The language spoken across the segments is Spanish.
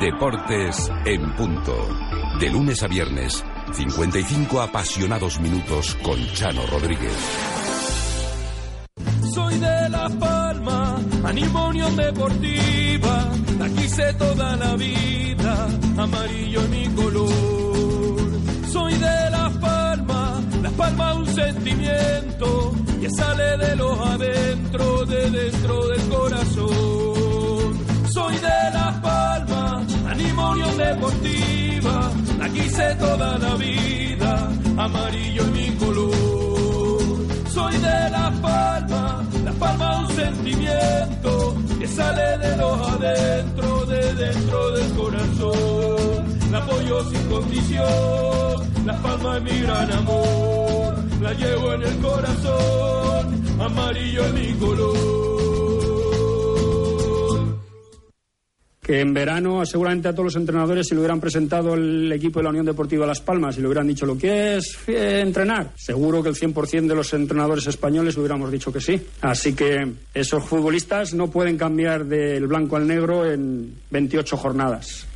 Deportes en punto. De lunes a viernes, 55 apasionados minutos con Chano Rodríguez. Soy de La Palma, animo Unión Deportiva, la quise toda la vida, amarillo mi color. Soy de La Palma, La Palma un sentimiento que sale de los adentro, de dentro del corazón. Soy de La Palma, animo Unión Deportiva, la quise toda la vida, amarillo en mi color. Soy de La Palma, La Palma un sentimiento que sale de los adentro, de dentro del corazón. La apoyo sin condición, La Palma es mi gran amor, la llevo en el corazón, amarillo en mi color. En verano seguramente a todos los entrenadores si le hubieran presentado el equipo de la Unión Deportiva Las Palmas y le hubieran dicho lo que es eh, entrenar, seguro que el 100% de los entrenadores españoles hubiéramos dicho que sí. Así que esos futbolistas no pueden cambiar del blanco al negro en 28 jornadas.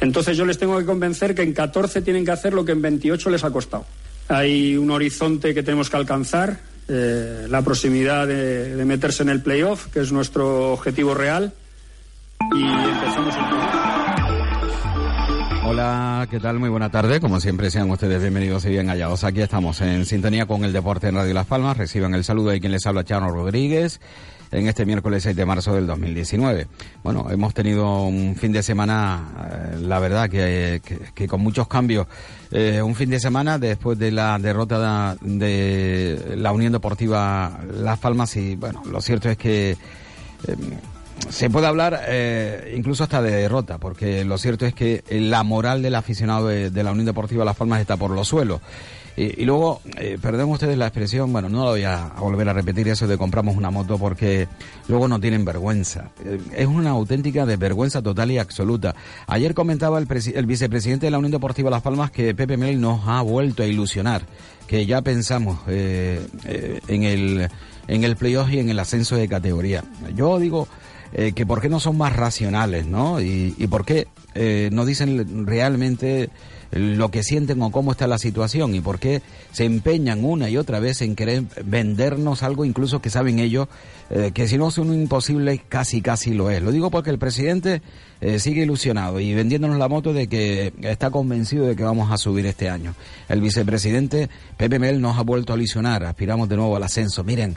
Entonces yo les tengo que convencer que en 14 tienen que hacer lo que en 28 les ha costado. Hay un horizonte que tenemos que alcanzar, eh, la proximidad de, de meterse en el playoff, que es nuestro objetivo real Hola, ¿qué tal? Muy buena tarde. Como siempre, sean ustedes bienvenidos y bien hallados. Aquí estamos en sintonía con el deporte en Radio Las Palmas. Reciban el saludo de quien les habla, Chano Rodríguez, en este miércoles 6 de marzo del 2019. Bueno, hemos tenido un fin de semana, eh, la verdad, que, que, que, con muchos cambios. Eh, un fin de semana después de la derrota de, la Unión Deportiva Las Palmas y, bueno, lo cierto es que... Eh, se puede hablar eh, incluso hasta de derrota, porque lo cierto es que la moral del aficionado de, la Unión Deportiva Las Palmas está por los suelos. Y, luego, eh, perdón ustedes la expresión, bueno, no lo voy a, a, volver a repetir eso de compramos una moto porque luego no tienen vergüenza. Eh, es una auténtica desvergüenza total y absoluta. Ayer comentaba el, el, vicepresidente de la Unión Deportiva Las Palmas que Pepe Mel nos ha vuelto a ilusionar, que ya pensamos eh, eh, en el en el playoff y en el ascenso de categoría. Yo digo, eh, que por qué no son más racionales, ¿no? Y, y por qué eh, no dicen realmente lo que sienten o cómo está la situación y por qué se empeñan una y otra vez en querer vendernos algo incluso que saben ellos eh, que si no es un imposible casi casi lo es. Lo digo porque el presidente sigue ilusionado y vendiéndonos la moto de que está convencido de que vamos a subir este año. El vicepresidente Pepe Mel nos ha vuelto a ilusionar, aspiramos de nuevo al ascenso. Miren,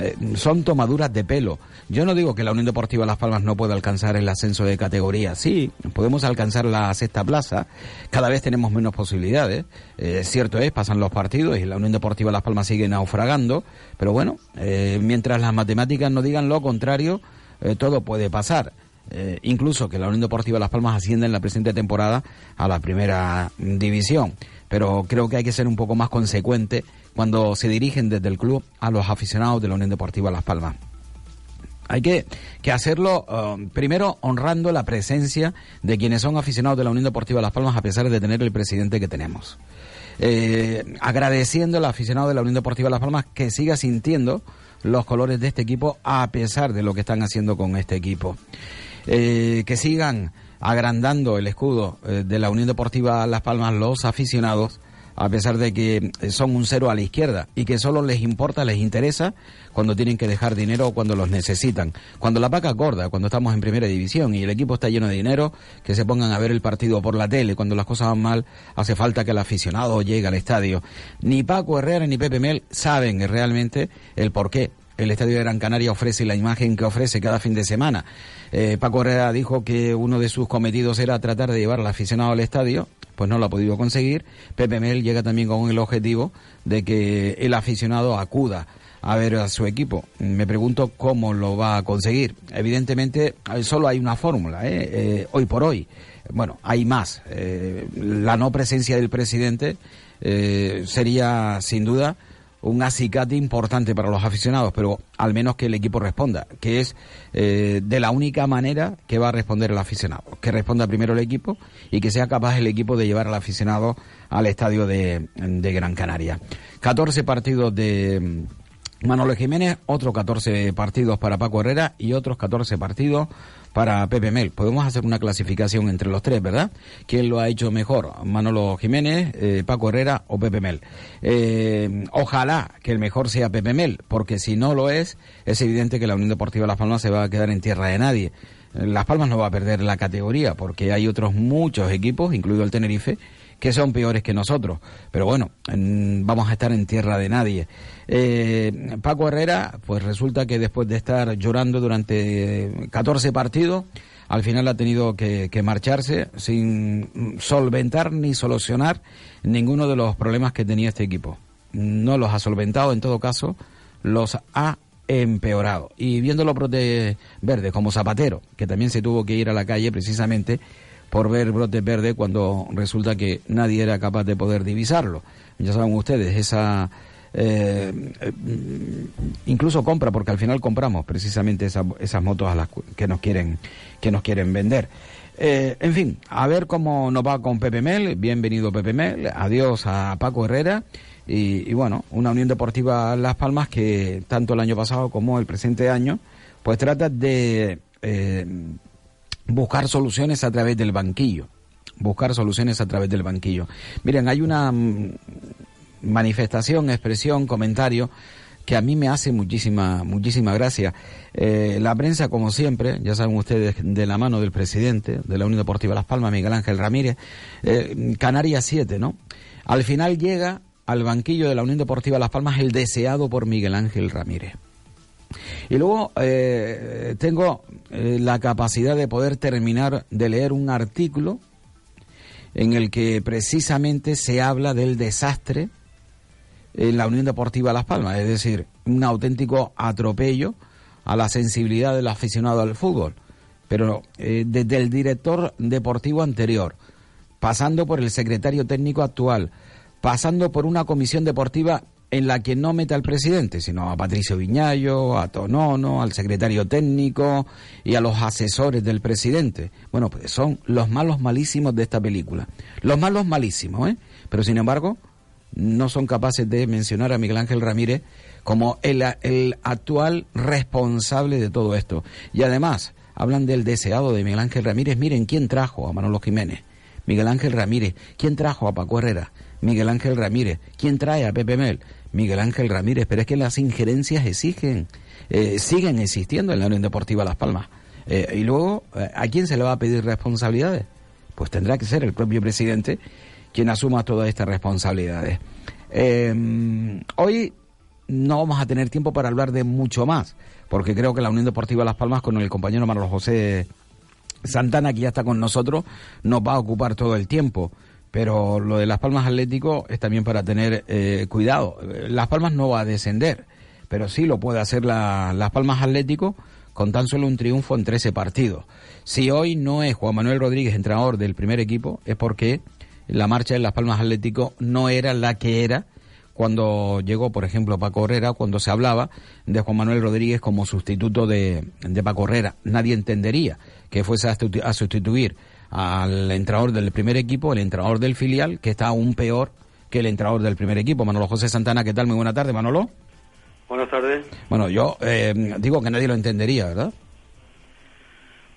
eh, son tomaduras de pelo. Yo no digo que la Unión Deportiva Las Palmas no pueda alcanzar el ascenso de categoría. Sí, podemos alcanzar la sexta plaza. Cada vez tenemos menos posibilidades. Eh, cierto es, pasan los partidos y la Unión Deportiva Las Palmas sigue naufragando. Pero bueno, eh, mientras las matemáticas no digan lo contrario, todo puede pasar. Incluso que la Unión Deportiva Las Palmas ascienda en la presente temporada a la primera división. Pero creo que hay que ser un poco más consecuente cuando se dirigen desde el club a los aficionados de la Unión Deportiva Las Palmas. Hay que, que hacerlo uh, primero honrando la presencia de quienes son aficionados de la Unión Deportiva Las Palmas a pesar de tener el presidente que tenemos. Eh, agradeciendo al aficionado de la Unión Deportiva Las Palmas que siga sintiendo los colores de este equipo a pesar de lo que están haciendo con este equipo. Eh, que sigan agrandando el escudo eh, de la Unión Deportiva Las Palmas los aficionados a pesar de que son un cero a la izquierda y que solo les importa, les interesa cuando tienen que dejar dinero o cuando los necesitan. Cuando la vaca gorda, cuando estamos en primera división y el equipo está lleno de dinero, que se pongan a ver el partido por la tele. Cuando las cosas van mal, hace falta que el aficionado llegue al estadio. Ni Paco Herrera ni Pepe Mel saben realmente el porqué el Estadio de Gran Canaria ofrece la imagen que ofrece cada fin de semana. Eh, Paco Herrera dijo que uno de sus cometidos era tratar de llevar al aficionado al estadio, pues no lo ha podido conseguir. Pepe Mel llega también con el objetivo de que el aficionado acuda a ver a su equipo. Me pregunto cómo lo va a conseguir. Evidentemente, solo hay una fórmula, ¿eh? Eh, hoy por hoy. Bueno, hay más. Eh, la no presencia del presidente sería, sin duda, un acicate importante para los aficionados, pero al menos que el equipo responda, que es de la única manera que va a responder el aficionado, que responda primero el equipo y que sea capaz el equipo de llevar al aficionado al estadio de, de Gran Canaria. 14 partidos de Manolo Jiménez, otros 14 partidos para Paco Herrera y otros 14 partidos para Pepe Mel. Podemos hacer una clasificación entre los tres, ¿verdad? ¿Quién lo ha hecho mejor? Manolo Jiménez, eh, Paco Herrera o Pepe Mel. Eh, ojalá que el mejor sea Pepe Mel, porque si no lo es, es evidente que la Unión Deportiva Las Palmas se va a quedar en tierra de nadie. Las Palmas no va a perder la categoría, porque hay otros muchos equipos, incluido el Tenerife, que son peores que nosotros. Pero bueno, vamos a estar en tierra de nadie. Eh, Paco Herrera, pues resulta que después de estar llorando durante 14 partidos, al final ha tenido que, marcharse sin solventar ni solucionar ninguno de los problemas que tenía este equipo. No los ha solventado, en todo caso, los ha empeorado. Y viéndolo verde como Zapatero, que también se tuvo que ir a la calle precisamente por ver brote verde cuando resulta que nadie era capaz de poder divisarlo. Ya saben ustedes, esa eh, incluso compra, porque al final compramos precisamente esas motos a las que nos quieren, que nos quieren vender. Eh, en fin, a ver cómo nos va con Pepe Mel. Bienvenido Pepe Mel. Adiós a Paco Herrera. Y, bueno, una Unión Deportiva Las Palmas que tanto el año pasado como el presente año, pues trata de eh, buscar soluciones a través del banquillo. Buscar soluciones a través del banquillo. Miren, hay una mm, manifestación, expresión, comentario que a mí me hace muchísima, muchísima gracia. Eh, la prensa, como siempre, ya saben ustedes, de la mano del presidente de la Unión Deportiva Las Palmas, Miguel Ángel Ramírez, eh, Canarias 7, ¿no? Al final llega al banquillo de la Unión Deportiva Las Palmas el deseado por Miguel Ángel Ramírez. Y luego eh, tengo eh, la capacidad de poder terminar de leer un artículo en el que precisamente se habla del desastre en la Unión Deportiva Las Palmas, es decir, un auténtico atropello a la sensibilidad del aficionado al fútbol. Pero eh, desde el director deportivo anterior, pasando por el secretario técnico actual, pasando por una comisión deportiva en la que no mete al presidente, sino a Patricio Viñayo, a Tonono, al secretario técnico y a los asesores del presidente. Bueno, pues son los malos malísimos de esta película. Los malos malísimos, ¿eh? Pero sin embargo, no son capaces de mencionar a Miguel Ángel Ramírez como el, el actual responsable de todo esto. Y además, hablan del deseado de Miguel Ángel Ramírez. Miren quién trajo a Manolo Jiménez. Miguel Ángel Ramírez. ¿Quién trajo a Paco Herrera? Miguel Ángel Ramírez. ¿Quién trae a Pepe Mel? Miguel Ángel Ramírez, pero es que las injerencias exigen, eh, siguen existiendo en la Unión Deportiva Las Palmas. Eh, y luego, eh, ¿a quién se le va a pedir responsabilidades? Pues tendrá que ser el propio presidente quien asuma todas estas responsabilidades. hoy no vamos a tener tiempo para hablar de mucho más, porque creo que la Unión Deportiva Las Palmas con el compañero Manuel José Santana, que ya está con nosotros, nos va a ocupar todo el tiempo pero lo de Las Palmas Atlético es también para tener eh, cuidado. Las Palmas no va a descender, pero sí lo puede hacer la, Las Palmas Atlético con tan solo un triunfo en 13 partidos. Si hoy no es Juan Manuel Rodríguez entrenador del primer equipo, es porque la marcha de Las Palmas Atlético no era la que era cuando llegó, por ejemplo, Paco Herrera, cuando se hablaba de Juan Manuel Rodríguez como sustituto de, de Paco Herrera. Nadie entendería que fuese a sustituir al entrenador del primer equipo, el entrenador del filial, que está aún peor que el entrenador del primer equipo. Manolo José Santana, ¿qué tal? Muy buena tarde, Manolo. Buenas tardes. Bueno, yo eh, digo que nadie lo entendería, ¿verdad?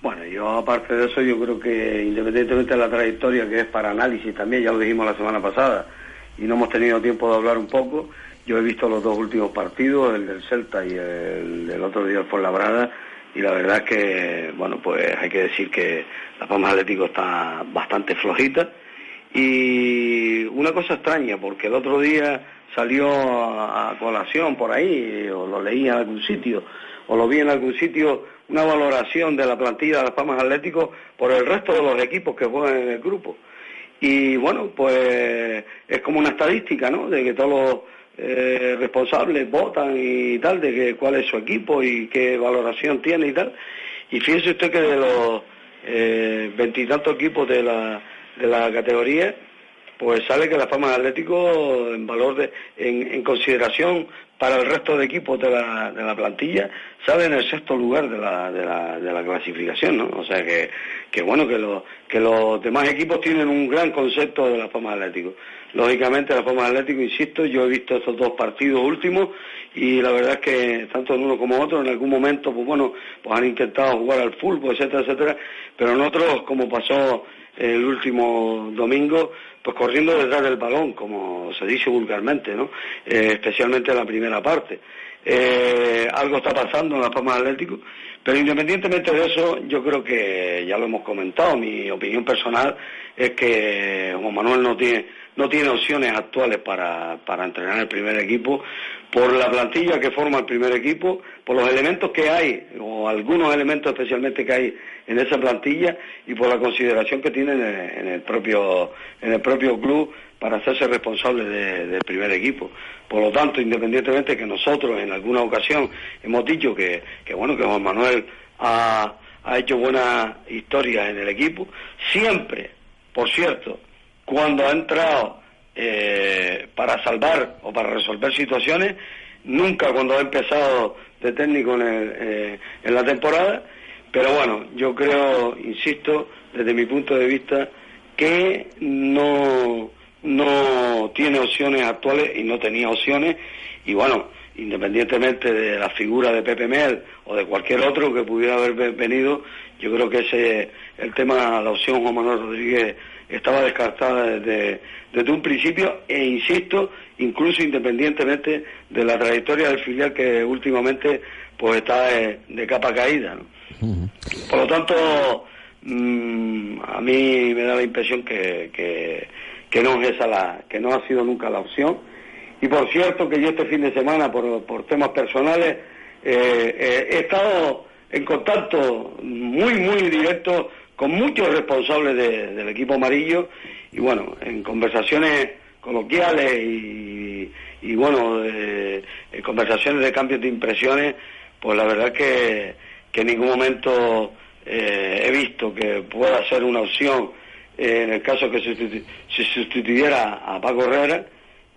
Bueno, yo aparte de eso, yo creo que independientemente de la trayectoria, que es para análisis también, ya lo dijimos la semana pasada, y no hemos tenido tiempo de hablar un poco, yo he visto los dos últimos partidos, el del Celta y el del otro día por Labrada, y la verdad es que, bueno, pues hay que decir que la Palmas Atlético está bastante flojita y una cosa extraña, porque el otro día salió a, colación por ahí, o lo leí en algún sitio, o lo vi en algún sitio, una valoración de la plantilla de las Palmas Atlético por el resto de los equipos que juegan en el grupo. Y bueno, pues es como una estadística, ¿no? De que todos los eh, responsables votan y tal de que cuál es su equipo y qué valoración tiene y tal. Y fíjese usted que de los eh, veintitantos equipos de la, de la categoría, pues sale que la de Atlético en valor de, en, consideración para el resto de equipos de la, plantilla sale en el sexto lugar de la, clasificación, ¿no? O sea que, que bueno que los, demás equipos tienen un gran concepto de la de Atlético. Lógicamente la de Atlético, insisto, yo he visto estos dos partidos últimos y la verdad es que tanto en uno como otro en algún momento, pues bueno, pues han intentado jugar al fútbol, etcétera, etcétera, pero en otros, como pasó el último domingo, pues corriendo detrás del balón, como se dice vulgarmente, ¿no? Eh, especialmente en la primera parte. Eh, algo está pasando en la Palma Atlético, pero independientemente de eso, yo creo que ya lo hemos comentado, mi opinión personal es que Juan Manuel no tiene no tiene opciones actuales para, para entrenar el primer equipo por la plantilla que forma el primer equipo, por los elementos que hay, o algunos elementos especialmente que hay en esa plantilla, y por la consideración que tiene en el, propio, en el propio club para hacerse responsable del primer equipo. Por lo tanto, independientemente que nosotros en alguna ocasión hemos dicho que, bueno, que Juan Manuel ha, hecho buena historia en el equipo, siempre, por cierto, cuando ha entrado eh, para salvar o para resolver situaciones, nunca cuando ha empezado de técnico eh, en la temporada, pero bueno, yo creo, insisto, desde mi punto de vista, que no, no tiene opciones actuales y no tenía opciones, y bueno, independientemente de la figura de Pepe Mel o de cualquier otro que pudiera haber venido, yo creo que ese el tema, la opción Juan Manuel Rodríguez estaba descartada desde, desde un principio e insisto, incluso independientemente de la trayectoria del filial que últimamente pues está de, capa caída. Por lo tanto, mm, a mí me da la impresión que, que, no es esa la, que no ha sido nunca la opción. Y por cierto que yo este fin de semana, por, por temas personales, eh, eh, he estado en contacto muy, muy directo con muchos responsables del equipo amarillo y bueno, en conversaciones coloquiales y, bueno, en conversaciones de cambios de impresiones, pues la verdad que, que en ningún momento eh, he visto que pueda ser una opción eh, en el caso que se, sustituyera a Paco Herrera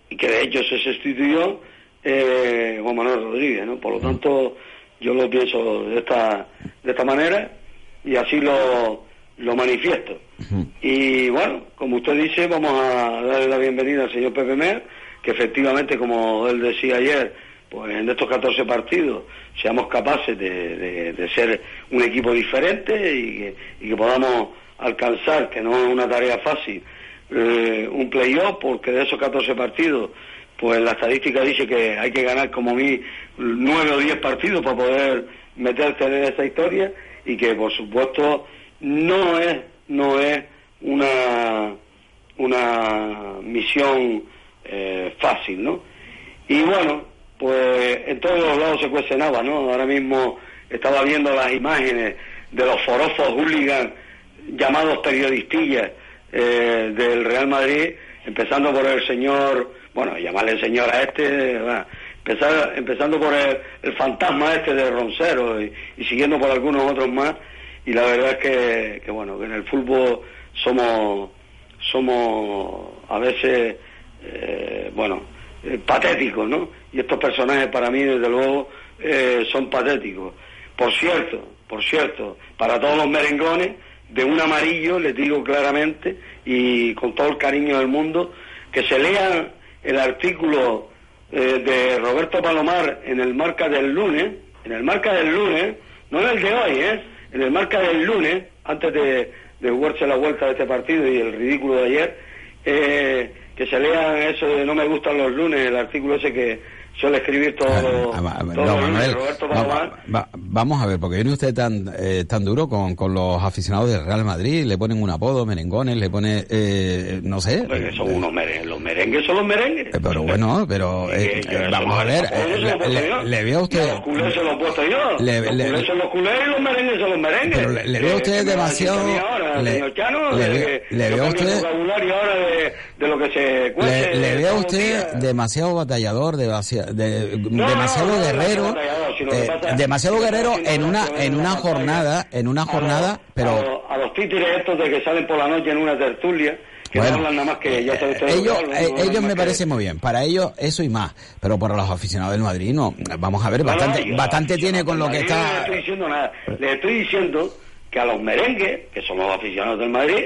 y que de hecho se sustituyó eh, Juan Manuel Rodríguez, ¿no? Por lo tanto, yo lo pienso de esta, de esta manera y así lo, lo manifiesto. Y bueno, como usted dice, vamos a darle la bienvenida al señor Pepe Mer, que efectivamente, como él decía ayer, pues en estos 14 partidos seamos capaces de, ser un equipo diferente y que, podamos alcanzar, que no es una tarea fácil, eh, un playoff, porque de esos 14 partidos, pues la estadística dice que hay que ganar como mí 9 o 10 partidos para poder meterte en esa historia y que por supuesto no es, no es una, una misión eh, fácil, ¿no? Y bueno, pues en todos los lados se cuestionaba, ¿no? Ahora mismo estaba viendo las imágenes de los forofos hooligans llamados periodistillas eh, del Real Madrid, empezando por el señor, bueno, llamarle señor a este, empezar, empezando por el, fantasma este de Roncero y siguiendo por algunos otros más, y la verdad es que, que bueno, que en el fútbol somos, somos a veces, eh, bueno, eh, patéticos, ¿no? Y estos personajes para mí, desde luego, eh, son patéticos. Por cierto, por cierto, para todos los merengones, de un amarillo, les digo claramente, y con todo el cariño del mundo, que se lean el artículo de Roberto Palomar en el marca del lunes, en el marca del lunes, no en el de hoy, ¿eh? en el marca del lunes, antes de, de jugarse la vuelta de este partido y el ridículo de ayer, eh, que se lean eso de no me gustan los lunes, el artículo ese que suele escribir todo, ah, Roberto vamos a ver, porque viene usted tan eh, tan duro con, con los aficionados del Real Madrid, le ponen un apodo, merengones, le pone, eh, no sé. son unos merengues, los merengues son los merengues. Pero bueno, pero vamos a ver, le, veo a usted... Los culés se los he puesto yo, los culés son los culés y los merengues son los merengues. Pero le, veo a usted demasiado... le, señor Chano, le, de, le veo usted vocabulario ahora de, de, lo que se cuece, le, le veo usted demasiado batallador, demasiado, de, no, demasiado no, no, guerrero, eh, demasiado guerrero en una en una jornada, en una jornada, pero a los, a los títeres estos de que salen por la noche en una tertulia que bueno, no hablan nada más que ya usted ellos, eh, no ellos me que- parece muy bien. Para ellos eso y más. Pero para los aficionados del Madrid no. Vamos a ver, No, no, bastante, yo- bastante tiene no, con lo que No le está. estoy diciendo nada. Le estoy diciendo que a los merengues, que son los aficionados del Madrid,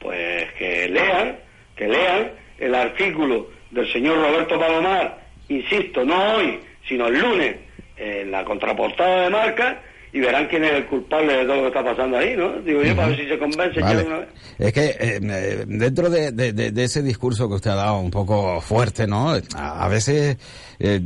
pues que lean, que lean el artículo del señor Roberto Palomar, insisto, no hoy, sino el lunes, en la contraportada de marca, y verán quién es el culpable de todo lo que está pasando ahí, ¿no? Digo yo, para ver si se convence Vale. una vez. Es que eh, eh, dentro de, de- ese discurso que usted ha dado un poco fuerte, ¿no? A, veces eh,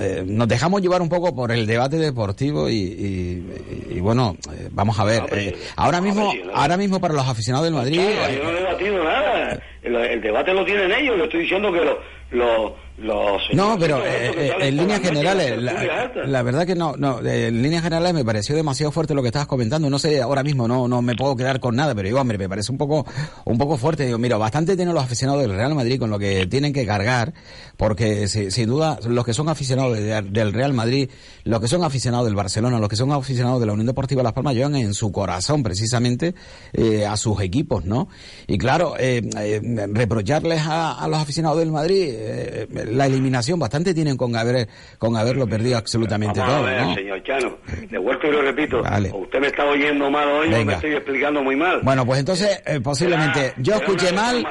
eh, nos dejamos llevar un poco por el debate deportivo y, y- y, bueno, vamos a ver. No, pero sí. ahora No, mismo, no. ahora mismo para los aficionados del Madrid. Yo no he debatido nada. El, el debate lo tienen ellos. Le estoy diciendo que los los los No, pero eh, eh, en líneas generales, la, verdad que no, no, eh, en líneas generales me pareció demasiado fuerte lo que estabas comentando. No sé, ahora mismo no, no me puedo quedar con nada, pero digo, hombre, me parece un poco, un poco fuerte. Digo, mira, bastante tienen los aficionados del Real Madrid con lo que tienen que cargar, porque si- sin duda los que son aficionados de- del Real Madrid, los que son aficionados del Barcelona, los que son aficionados de la Unión Deportiva Las Palmas llevan en su corazón precisamente eh, a sus equipos, ¿no? Y claro, eh, reprocharles a, a los aficionados del Madrid eh, la eliminación bastante tienen con haber con haberlo perdido absolutamente Vamos todo, a ver, ¿no? señor Chano. De vuelta y lo repito. Vale. O usted me está oyendo mal hoy o Venga. me estoy explicando muy mal. Bueno, pues entonces eh, posiblemente yo escuché mal,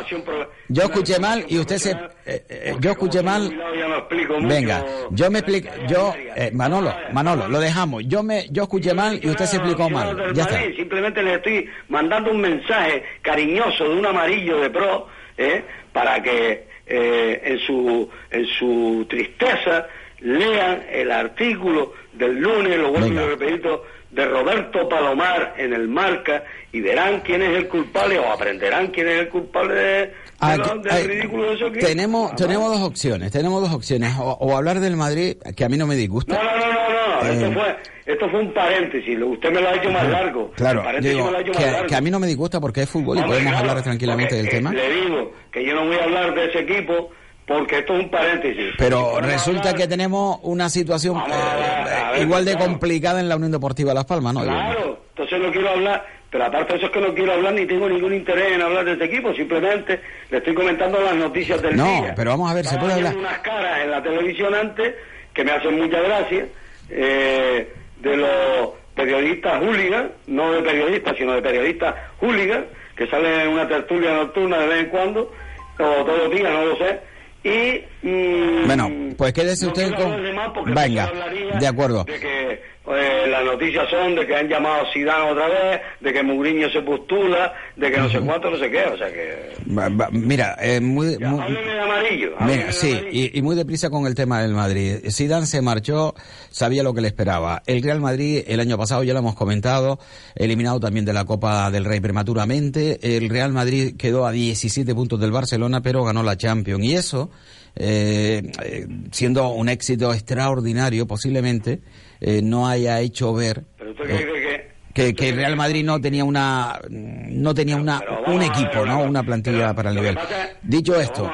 yo escuché mal y usted se, eh, eh, yo escuché mal. no. Venga, yo me explico, yo, eh, Manolo, Manolo, lo dejamos. Yo me, yo escuché mal y usted se explicó mal. Ya está. Simplemente le estoy mandando un mensaje cariñoso de un amarillo de pro, ¿eh? para que eh, en su en su tristeza lean el artículo del lunes, lo vuelvo lo repito, de Roberto Palomar en el Marca y verán quién es el culpable o aprenderán quién es el culpable de, de eso que tenemos, tenemos dos opciones, tenemos dos opciones. O, o hablar del Madrid, que a mí no me disgusta. No, no, no, no, no. Eh, Esto, fue, esto fue un paréntesis. Usted me lo ha hecho más largo. Claro, digo, hecho que, más largo. que a mí no me disgusta porque es fútbol y podemos claro, hablar tranquilamente del eh, tema. Le digo que yo no voy a hablar de ese equipo porque esto es un paréntesis. Pero resulta hablar- que tenemos una situación a eh, ver, a ver, igual de claro. complicada en la Unión Deportiva Las Palmas, ¿no? Claro, entonces no quiero hablar, pero aparte de eso es que no quiero hablar ni tengo ningún interés en hablar de este equipo, simplemente le estoy comentando las noticias del No, día. pero vamos a ver, se puede hablar- unas caras en la televisión antes que me hacen mucha gracia, eh, de los periodistas hooligan, no de periodistas, sino de periodistas hooligan, que salen en una tertulia nocturna de vez en cuando, o todos los días, no lo sé, y... mm, Bueno, pues quédese no usted con- Venga, de acuerdo. de que eh, las noticias son de que han llamado a Zidane otra vez, de que Mourinho se postula, de que no sé cuánto, no sé qué, o sea que... Va- va- Mira, eh, muy, Ya, muy- hábleme de amarillo. Mira, de sí, amarillo. y, y muy deprisa con el tema del Madrid. Zidane se marchó, sabía lo que le esperaba. El Real Madrid el año pasado ya lo hemos comentado, eliminado también de la Copa del Rey prematuramente. El Real Madrid quedó a 17 puntos del Barcelona, pero ganó la Champions. Y eso, eh, siendo un éxito extraordinario, posiblemente eh, no haya hecho ver Pero eh, cree que... que, Real Madrid no tenía una no tenía una un equipo, ¿no? Una plantilla para el nivel. Dicho esto,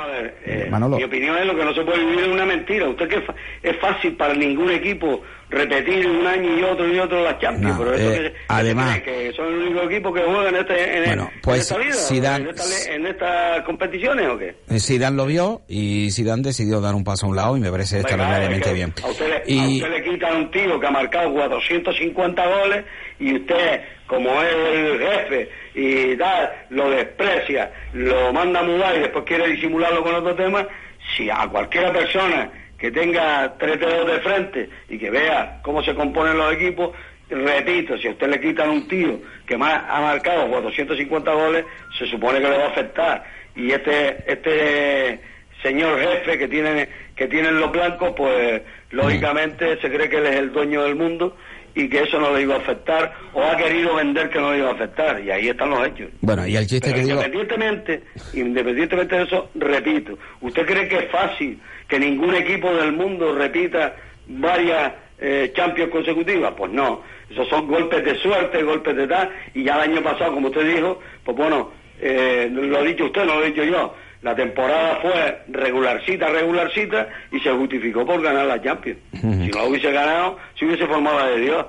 Manolo. Mi opinión es lo que no se puede vivir en una mentira. Usted que es fa- es fácil para ningún equipo repetir un año y otro y otro las Champions, No, pero esto eh, que, que además- que son el único equipo que juega en, este, en, Bueno, en pues esta vida, Zidane- en, esta- en estas competiciones o qué. Eh, Zidane lo vio y Zidane decidió dar un paso a un lado y me parece extraordinariamente bien. es que A usted, le, a Y usted le quitan un tío que ha marcado 450 goles y usted, como es el jefe y tal, lo desprecia, lo manda a mudar y después quiere disimularlo con otro tema, si a cualquiera persona que tenga tres dedos de frente y que vea cómo se componen los equipos, repito, si a usted le quitan un tío que más ha marcado 450 goles, se supone que le va a afectar. Y este, este señor jefe que tiene que tienen los blancos, pues lógicamente se cree que él es el dueño del mundo y que eso no le iba a afectar o ha querido vender que no le iba a afectar y ahí están los hechos. bueno, y el chiste Pero que digo, independientemente, independientemente de eso, repito, ¿usted cree que es fácil que ningún equipo del mundo repita varias eh, Champions consecutivas? Pues no, esos son golpes de suerte, golpes de tal, y ya el año pasado, como usted dijo, pues bueno, eh, lo ha dicho usted, no lo he dicho yo, la temporada fue regularcita, regularcita, y se justificó por ganar la Champions. Si no hubiese ganado, si hubiese formado la de Dios.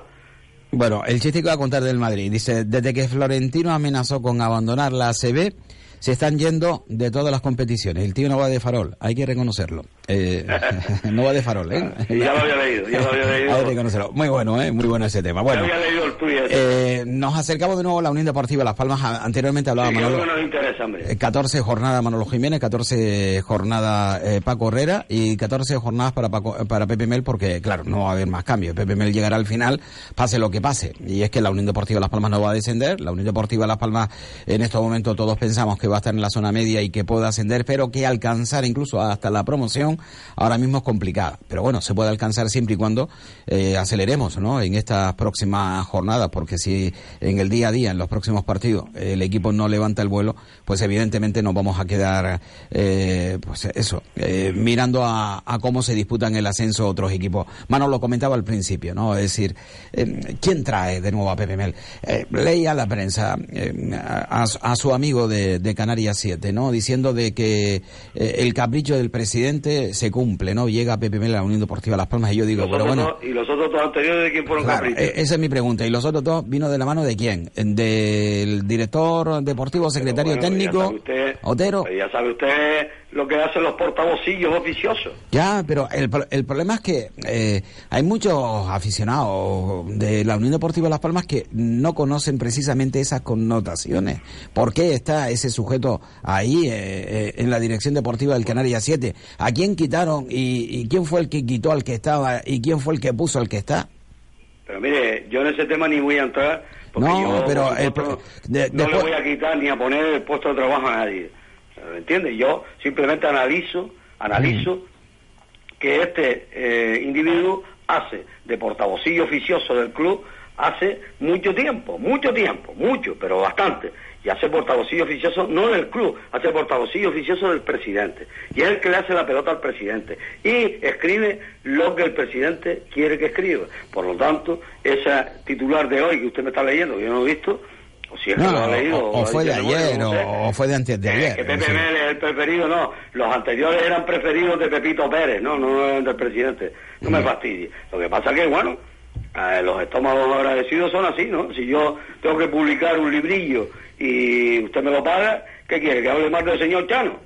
Bueno, el chiste que va a contar del Madrid. Dice, desde que Florentino amenazó con abandonar la ACB, se están yendo de todas las competiciones. El tío no va de farol, hay que reconocerlo. Eh, no va de farol, ¿eh? ya lo había leído, ya lo había leído. Hay que reconocerlo. Muy bueno, ¿eh? Muy bueno ese tema. Bueno, ya había leído el tuyo. eh, nos acercamos de nuevo a la Unión Deportiva Las Palmas. Anteriormente hablaba Sí, Manolo. creo que nos interesa, hombre. Eh, 14 jornadas Manolo Jiménez, 14 jornadas eh, Paco Herrera y 14 jornadas para Paco- para Pepe Mel porque, claro, no va a haber más cambios. Pepe Mel llegará al final, pase lo que pase. Y es que la Unión Deportiva Las Palmas no va a descender. La Unión Deportiva Las Palmas, en estos momentos todos pensamos que va a estar en la zona media y que puede ascender, pero que alcanzar incluso hasta la promoción ahora mismo es complicada. Pero bueno, se puede alcanzar siempre y cuando eh, aceleremos, ¿no? En estas próximas jornadas, porque si en el día a día, en los próximos partidos, el equipo no levanta el vuelo, pues evidentemente nos vamos a quedar, eh, pues eso, eh, mirando a, a cómo se disputan el ascenso otros equipos. Mano lo comentaba al principio, ¿no? Es decir, ¿quién trae de nuevo a Pepe Mel? Leía la prensa a, su amigo de, de Canarias 7, ¿no? Diciendo de que el capricho del presidente se cumple, ¿no? Llega Pepe Mel a la Unión Deportiva Las Palmas y yo digo, pero bueno. dos- ¿Y los otros dos anteriores de quién fueron Claro, caprichos? eh, esa es mi pregunta. ¿Y los otros dos vino de la mano de quién? ¿Del director deportivo, secretario Bueno, técnico, ya sabe usted- Otero? pues Ya sabe usted lo que hacen los portavocillos oficiosos. Ya, pero el, el problema es que eh, hay muchos aficionados de la Unión Deportiva Las Palmas que no conocen precisamente esas connotaciones. ¿Por qué está ese sujeto ahí eh, eh, en la dirección deportiva del Canarias 7? ¿A quién quitaron y, y quién fue el que quitó al que estaba y quién fue el que puso al que está? Pero mire, yo en ese tema ni voy a entrar. Porque No, yo, pero el de- no después- le voy a quitar ni a poner el puesto de trabajo a nadie. ¿Me entiende? Yo simplemente analizo, analizo que este eh, individuo hace de portavocillo oficioso del club hace mucho tiempo, mucho tiempo, mucho, pero bastante. Y hace portavocillo oficioso no del club, hace portavocillo oficioso del presidente. Y es el que le hace la pelota al presidente. Y escribe lo que el presidente quiere que escriba. Por lo tanto, esa titular de hoy que usted me está leyendo, que yo no he visto, o si es que No, lo ha o- leído... o ha fue de ayer, no o- o fue de antes de Eh, ayer, que Pepe. Mel es el preferido, no. Los anteriores eran preferidos de Pepito Pérez, no, no eran del presidente. No me fastidie. Lo que pasa que, bueno, eh, los estómagos agradecidos son así, ¿no? Si yo tengo que publicar un librillo y usted me lo paga, ¿qué quiere? ¿Que hable más del señor Chano?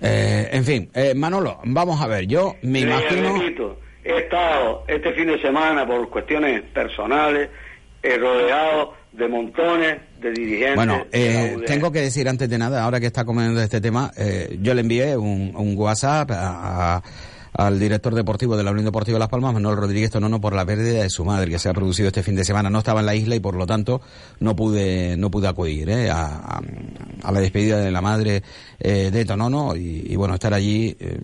Eh, en fin, eh, Manolo, vamos a ver, yo me imagino... repito, he estado este fin de semana por cuestiones personales rodeado de montones de dirigentes. Bueno, eh, tengo que decir antes de nada, ahora que está comentando este tema, eh, yo le envié un, un WhatsApp a- a- al director deportivo de la Unión Deportiva de Las Palmas, Manuel Rodríguez Tonono, por la pérdida de su madre que se ha producido este fin de semana. No estaba en la isla y por lo tanto no pude no pude acudir eh, a, a- a la despedida de la madre eh, de Tonono y, y, bueno, estar allí eh,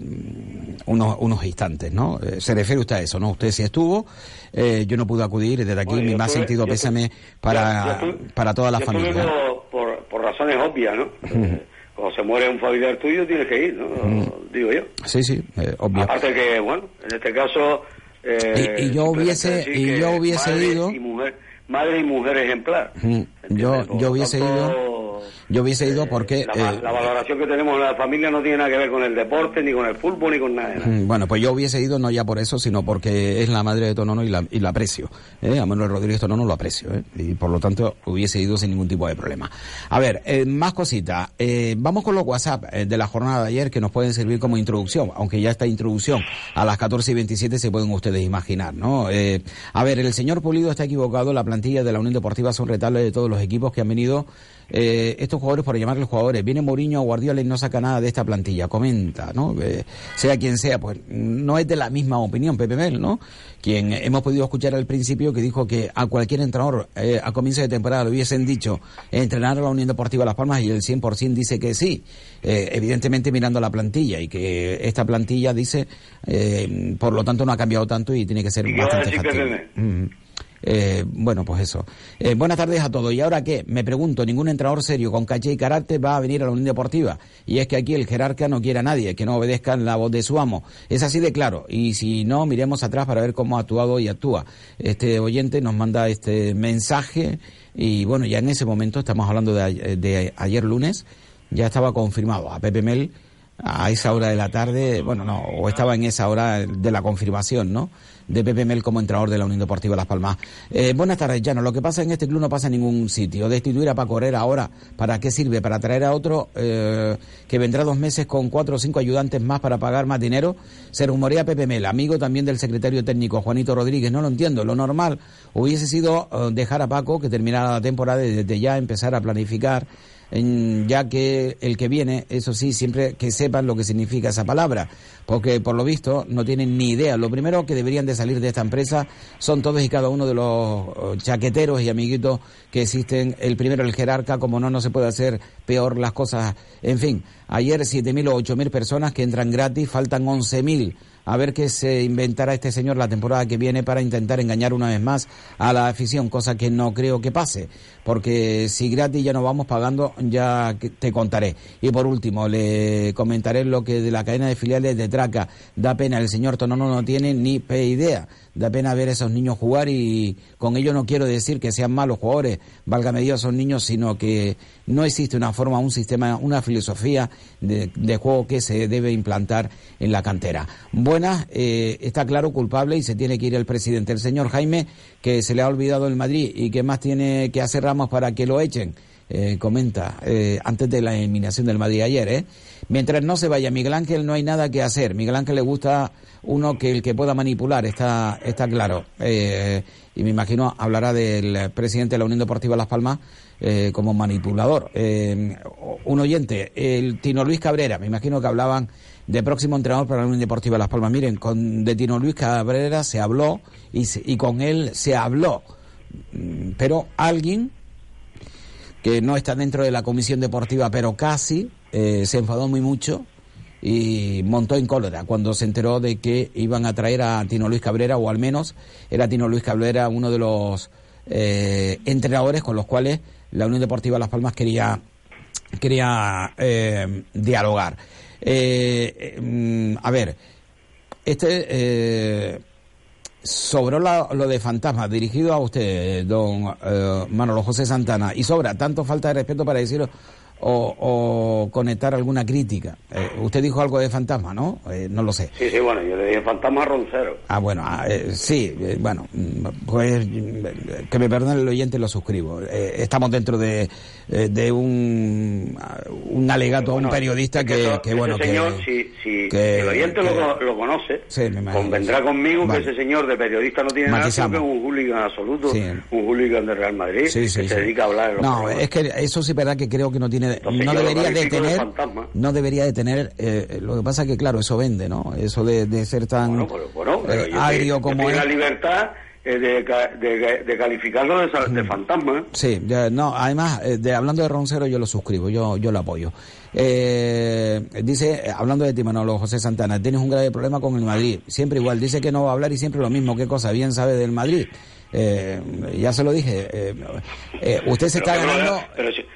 unos, unos instantes, ¿no? Eh, se refiere usted a eso, ¿no? Usted sí estuvo, eh, yo no pude acudir desde aquí Bueno, mi más sentido pésame para, yo para toda la yo familia. Por, por razones obvias, ¿no? Cuando se muere un familiar tuyo tienes que ir, ¿no? Digo yo. Sí, sí, eh, obvio. Aparte que, bueno, en este caso... eh, Y- y yo hubiese- y yo hubiese madre ido- Y mujer, madre y mujer ejemplar. Mm, yo- yo hubiese tanto, ido- yo hubiese ido porque, La, eh, la valoración que tenemos en la familia no tiene nada que ver con el deporte, ni con el fútbol, ni con nada. de nada. Mm, Bueno, pues yo hubiese ido no ya por eso, sino porque es la madre de Tonono y la, y la aprecio. ¿eh? A Manuel Rodríguez Tonono lo aprecio. ¿eh? Y por lo tanto hubiese ido sin ningún tipo de problema. A ver, eh, más cositas. Eh, vamos con los WhatsApp eh, de la jornada de ayer que nos pueden servir como introducción, aunque ya esta introducción a las 14 y 27 se pueden ustedes imaginar, ¿no? Eh, a ver, el señor Pulido está equivocado. La plantilla de la Unión Deportiva son retables de todos los equipos que han venido eh, estos jugadores, por llamarles jugadores, viene Mourinho a Guardiola y no saca nada de esta plantilla, comenta, ¿no? Eh, sea quien sea, pues no es de la misma opinión Pepe Mel, ¿no? Quien hemos podido escuchar al principio que dijo que a cualquier entrenador eh, a comienzo de temporada le hubiesen dicho entrenar a la Unión Deportiva Las Palmas y el 100% dice que sí, eh, evidentemente mirando la plantilla y que esta plantilla dice, eh, por lo tanto no ha cambiado tanto y tiene que ser ¿Y qué va a bastante factible. Mm. Eh, bueno, pues eso. Eh, buenas tardes a todos. ¿Y ahora qué? Me pregunto, ningún entrenador serio con caché y carácter va a venir a la Unión Deportiva. Y es que aquí el jerarca no quiere a nadie que no obedezca la voz de su amo. Es así de claro. Y si no, miremos atrás para ver cómo ha actuado y actúa. Este oyente nos manda este mensaje y bueno, ya en ese momento, estamos hablando de, de ayer lunes, ya estaba confirmado a Pepe Mel a esa hora de la tarde, bueno, no, o estaba en esa hora de la confirmación, ¿no? De Pepe Mel como entrenador de la Unión Deportiva Las Palmas. Eh, buenas tardes, Llano. Lo que pasa en este club no pasa en ningún sitio. Destituir a Paco Herrera ahora, ¿para qué sirve? ¿Para traer a otro eh, que vendrá dos meses con cuatro o cinco ayudantes más para pagar más dinero? Se rumorea Pepe Mel, amigo también del secretario técnico Juanito Rodríguez. No lo entiendo. Lo normal hubiese sido eh, dejar a Paco que terminara la temporada y desde ya empezar a planificar ya que el que viene, eso sí, siempre que sepan lo que significa esa palabra, porque por lo visto no tienen ni idea. Lo primero que deberían de salir de esta empresa son todos y cada uno de los oh, chaqueteros y amiguitos que existen. El primero, el jerarca, como no, no se puede hacer peor las cosas. En fin, ayer 7.000 o 8.000 personas que entran gratis, faltan 11.000 a ver qué se inventará este señor la temporada que viene para intentar engañar una vez más a la afición, cosa que no creo que pase, porque si gratis ya no vamos pagando, ya te contaré. Y por último, le comentaré lo que de la cadena de filiales de Traca da pena, el señor Tonono no tiene ni idea da pena ver a esos niños jugar y con ello no quiero decir que sean malos jugadores, válgame Dios, son niños, sino que no existe una forma, un sistema, una filosofía de, juego que se debe implantar en la cantera. Buena, eh, está claro, culpable y se tiene que ir el presidente, el señor Jaime, que se le ha olvidado el Madrid y que más tiene que hacer Ramos para que lo echen. Eh, comenta eh, antes de la eliminación del Madrid ayer, ¿eh? Mientras no se vaya Miguel Ángel no hay nada que hacer. Miguel Ángel le gusta uno que el que pueda manipular, está, está claro. Eh, y me imagino hablará del presidente de la Unión Deportiva Las Palmas eh, como manipulador. Eh, un oyente, el Tino Luis Cabrera, me imagino que hablaban de próximo entrenador para la Unión Deportiva Las Palmas. Miren, con de Tino Luis Cabrera se habló y, y con él se habló. Mm, pero alguien que no está dentro de la comisión deportiva, pero casi, eh, se enfadó muy mucho y montó en cólera cuando se enteró de que iban a traer a Tino Luis Cabrera, o al menos era Tino Luis Cabrera uno de los eh, entrenadores con los cuales la Unión Deportiva Las Palmas quería, quería eh, dialogar. Mm, a ver, este sobró lo de fantasma dirigido a usted, don Manolo José Santana, y sobra tanto falta de respeto para decirlo o, conectar alguna crítica. Eh, usted dijo algo de fantasma, ¿no? Eh, no lo sé. Sí, sí, bueno, yo le dije fantasma roncero. Ah, bueno, ah, eh, sí, bueno, pues que me perdone el oyente, lo suscribo. estamos dentro de, de un, un alegato a un periodista que, que, bueno, señor, que... Si, el oyente lo, lo, conoce, convendrá conmigo que ese señor de periodista no tiene nada que ver un hooligan absoluto, un hooligan de Real Madrid, que se dedica a hablar de los No, es que eso sí es verdad que creo que no tiene no debería de tener, no debería de tener, eh, lo que pasa es que claro, eso vende, ¿no? Eso de, ser tan bueno, eh, agrio como es. la libertad eh, de, calificarlo de, fantasma. Sí, no, además, de, hablando de Roncero, yo lo suscribo, yo, yo lo apoyo. dice, hablando de ti, Manolo José Santana, tienes un grave problema con el Madrid. Siempre igual, dice que no va a hablar y siempre lo mismo. ¿Qué cosa? Bien sabe del Madrid. ya se lo dije. usted se está ganando.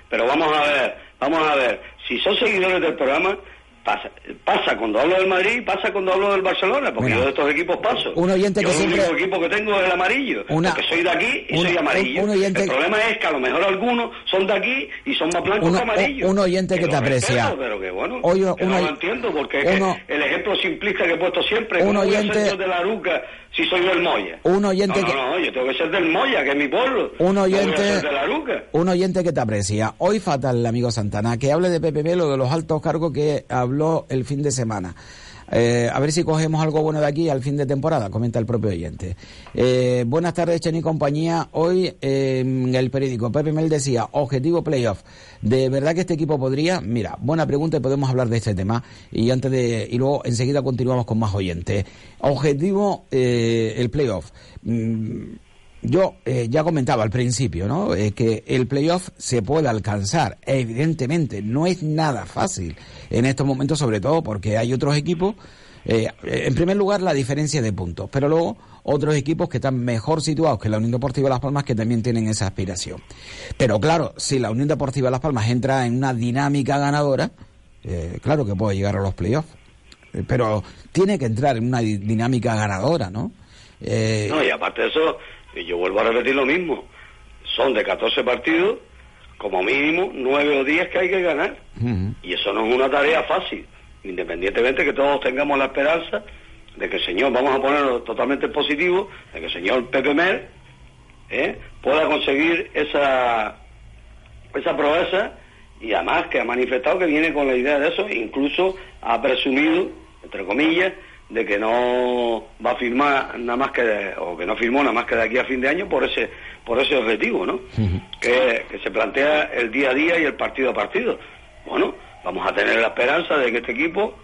pero vamos a ver Vamos a ver, si son seguidores del programa, pasa, pasa cuando hablo del Madrid, pasa cuando hablo del Barcelona, porque yo de estos equipos paso. Un oyente yo que el único equipo que tengo es el amarillo, porque soy de aquí y soy amarillo. el problema es que a lo mejor algunos son de aquí y son más blancos que amarillos. Un oyente que, te aprecia. pero que bueno, no lo entiendo, porque el ejemplo simplista que he puesto siempre, un oyente de la Ruca si soy del Moya. Un oyente no, no, no, yo tengo que ser del Moya, que es mi pueblo. Un oyente, de la Luca. un oyente que te aprecia. Hoy fatal el amigo Santana, que hable de Pepe Melo, de los altos cargos que habló el fin de semana. Eh, a ver si cogemos algo bueno de aquí al fin de temporada, comenta el propio oyente. Eh, buenas tardes, Chen y compañía. Hoy en el periódico Pepe Mel decía, objetivo playoff. ¿De verdad que este equipo podría? Mira, buena pregunta y podemos hablar de este tema. Y antes de, y luego enseguida continuamos con más oyentes. Objetivo, eh, el playoff. Mm, yo eh, ya comentaba al principio, ¿no? Eh, que el playoff se puede alcanzar. Evidentemente, no es nada fácil en estos momentos, sobre todo porque hay otros equipos Eh, en primer lugar, la diferencia de puntos, pero luego otros equipos que están mejor situados que la Unión Deportiva Las Palmas que también tienen esa aspiración. Pero claro, si la Unión Deportiva Las Palmas entra en una dinámica ganadora, eh, claro que puede llegar a los playoffs. Eh, pero tiene que entrar en una dinámica ganadora, ¿no? No, y aparte de eso, yo vuelvo a repetir lo mismo. Son de 14 partidos, como mínimo 9 o 10 que hay que ganar. Y eso no es una tarea fácil, independientemente que todos tengamos la esperanza de que el señor, vamos a ponerlo totalmente positivo, de que el señor Pepe Mer ¿eh? pueda conseguir esa, esa proeza y además que ha manifestado que viene con la idea de eso, incluso ha presumido, entre comillas, de que no va a firmar nada más que o que no firmó nada más que de aquí a fin de año por ese por ese objetivo no que, que, se plantea el día a día y el partido a partido. Bueno vamos a tener la esperanza de que este equipo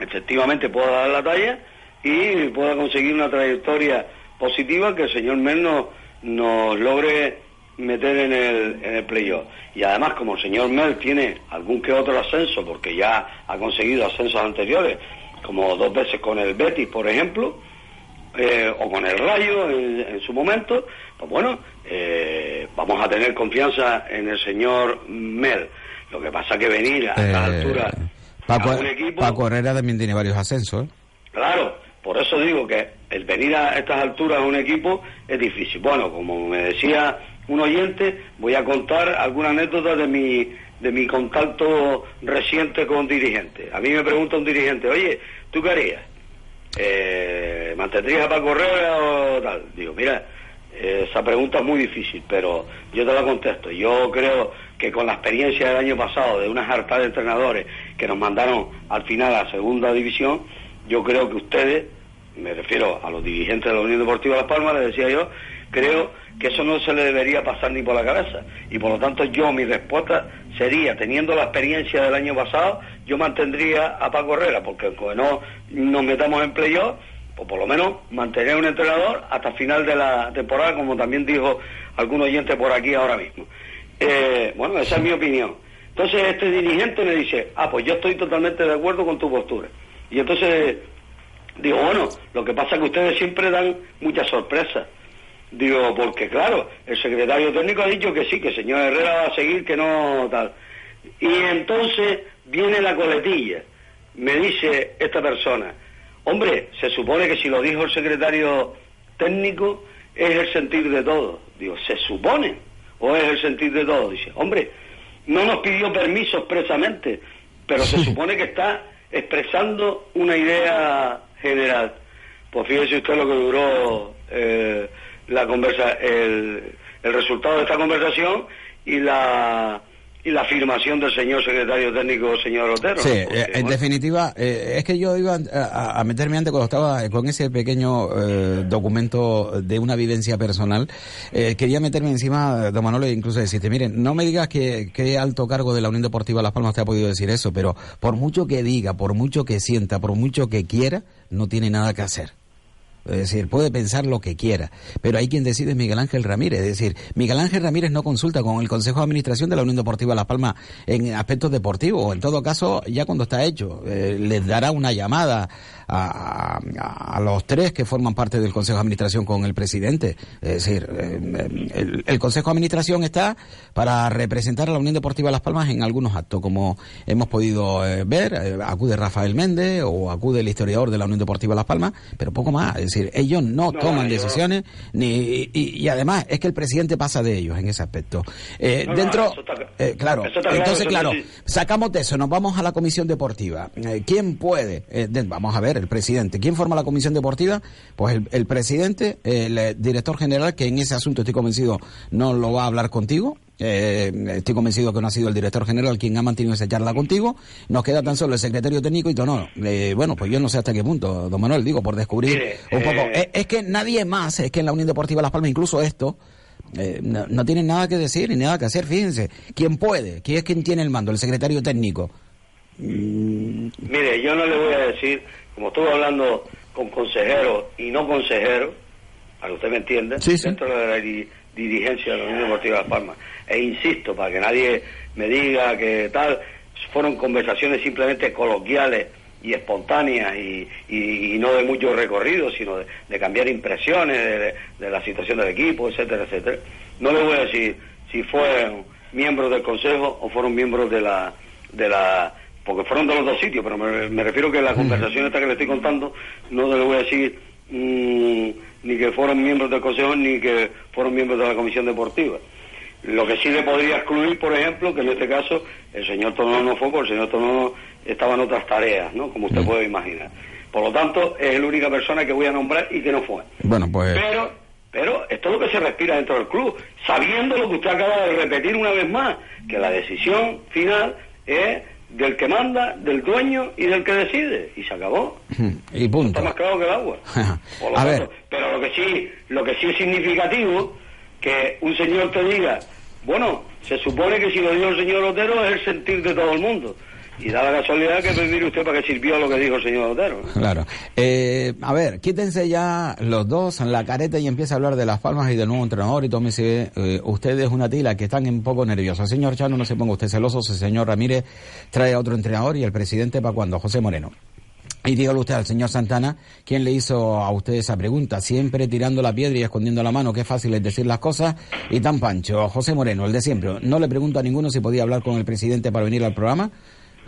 efectivamente pueda dar la talla y pueda conseguir una trayectoria positiva que el señor Mel nos, logre meter en el, en el playoff. Y además, como el señor Mel tiene algún que otro ascenso, porque ya ha conseguido ascensos anteriores, como dos veces con el Betis, por ejemplo, eh, o con el Rayo en, su momento, pues bueno, eh, vamos a tener confianza en el señor Mel. Lo que pasa que venir a esta eh, altura Paco, a un equipo... Paco Herrera también tiene varios ascensos. Claro, por eso digo que el venir a estas alturas a un equipo es difícil. Bueno, como me decía un oyente, voy a contar alguna anécdota de mi, de mi contacto reciente con dirigentes. A mí me pregunta un dirigente, oye, ¿tú qué harías? Eh, ¿Mantendrías a Paco o tal? Digo, mira, esa pregunta es muy difícil, pero yo te la contesto. Yo creo que con la experiencia del año pasado de unas hartas de entrenadores que nos mandaron al final a segunda división, yo creo que ustedes, me refiero a los dirigentes de la Unión Deportiva Las Palmas, les decía yo, creo que eso no se le debería pasar ni por la cabeza. Y por lo tanto yo, mi respuesta sería, teniendo la experiencia del año pasado, yo mantendría a Paco Herrera, porque aunque no nos metamos en playoff, pues por lo menos mantener un entrenador hasta final de la temporada, como también dijo algún oyente por aquí ahora mismo. Eh, bueno, esa es mi opinión. Entonces este dirigente me dice, ah, pues yo estoy totalmente de acuerdo con tu postura. Y entonces digo, bueno, lo que pasa es que ustedes siempre dan muchas sorpresas. Digo, porque claro, el secretario técnico ha dicho que sí, que el señor Herrera va a seguir, que no tal. Y entonces viene la coletilla. Me dice esta persona, hombre, se supone que si lo dijo el secretario técnico es el sentir de todo. Digo, ¿se supone? ¿O es el sentir de todo? Dice, hombre, no nos pidió permiso expresamente, pero se supone que está expresando una idea general. Pues fíjese usted lo que duró eh, la conversa, el, el resultado de esta conversación y la y la afirmación del señor secretario técnico, señor Otero. Sí, eh, en definitiva, eh, es que yo iba a, meterme antes cuando estaba con ese pequeño eh, documento de una vivencia personal, quería meterme encima, don Manolo, e incluso decirte, miren, no me digas que, que alto cargo de la Unión Deportiva Las Palmas te ha podido decir eso, pero por mucho que diga, por mucho que sienta, por mucho que quiera, no tiene nada que hacer. Es decir, puede pensar lo que quiera, pero hay quien decide es Miguel Ángel Ramírez. Es decir, Miguel Ángel Ramírez no consulta con el Consejo de Administración de la Unión Deportiva Las Palmas en aspectos deportivos. En todo caso, ya cuando está hecho, eh, les dará una llamada a, los tres que forman parte del Consejo de Administración con el presidente. Es decir, eh, el, Consejo de Administración está para representar a la Unión Deportiva Las Palmas en algunos actos, como hemos podido eh, ver, acude Rafael Méndez o acude el historiador de la Unión Deportiva Las Palmas, pero poco más. Decir, ellos no, toman decisiones ni y, además es que el presidente pasa de ellos en ese aspecto. dentro, claro, entonces claro, sacamos de eso, nos vamos a la comisión deportiva. ¿Quién puede? vamos a ver el presidente. ¿Quién forma la comisión deportiva? Pues el, presidente, el eh, director general, que en ese asunto estoy convencido no lo va a hablar contigo. Eh, estoy convencido que no ha sido el director general quien ha mantenido esa charla contigo. Nos queda tan solo el secretario técnico y todo. No, eh, bueno, pues yo no sé hasta qué punto, don Manuel, digo, por descubrir un poco. Es, que nadie más, es que en la Unión Deportiva Las Palmas, incluso esto, no, no tienen nada que decir ni nada que hacer. Fíjense, ¿quién puede? ¿Quién es quien tiene el mando? El secretario técnico. Mire, yo no le voy a decir como estuve hablando con consejeros y no consejeros, para que usted me entienda, dentro de la dirigencia de la Unión Deportiva de Las Palmas. E insisto, para que nadie me diga que tal, fueron conversaciones simplemente coloquiales y espontáneas y, y, no de mucho recorrido, sino de, cambiar impresiones de, la situación del equipo, etcétera, etcétera. No le voy a decir si fueron miembros del Consejo o fueron miembros de la... De la porque fueron de los dos sitios, pero me, refiero que la conversación esta que le estoy contando no le voy a decir mm, ni que fueron miembros del Consejo ni que fueron miembros de la Comisión Deportiva. Lo que sí le podría excluir, por ejemplo, que en este caso el señor Tonono no fue, porque el señor Tonono estaba en otras tareas, ¿no? Como usted puede imaginar. Por lo tanto, es la única persona que voy a nombrar y que no fue. Bueno, pues... Pero, pero esto es lo que se respira dentro del club, sabiendo lo que usted acaba de repetir una vez más, que la decisión final es del que manda, del dueño y del que decide. Y se acabó. Y punto. Está más claro que el agua. a ver. Pero lo que sí, lo que sí es significativo que un señor te diga, bueno, se supone que si lo dijo el señor Otero es el sentir de todo el mundo. Y da la casualidad que pues usted para que sirvió lo que dijo el señor Otero. Claro. Eh, a ver, quítense ya los dos en la careta y empieza a hablar de las palmas y del nuevo entrenador y me dice, eh, usted es una tila que están un poco nerviosos. Señor Chano, no se ponga usted celoso, el señor Ramírez trae a otro entrenador y el presidente para cuando, José Moreno. Y dígale usted al señor Santana, ¿quién le hizo a usted esa pregunta? Siempre tirando la piedra y escondiendo la mano, qué fácil es decir las cosas. Y tan pancho, José Moreno, el de siempre. No le pregunto a ninguno si podía hablar con el presidente para venir al programa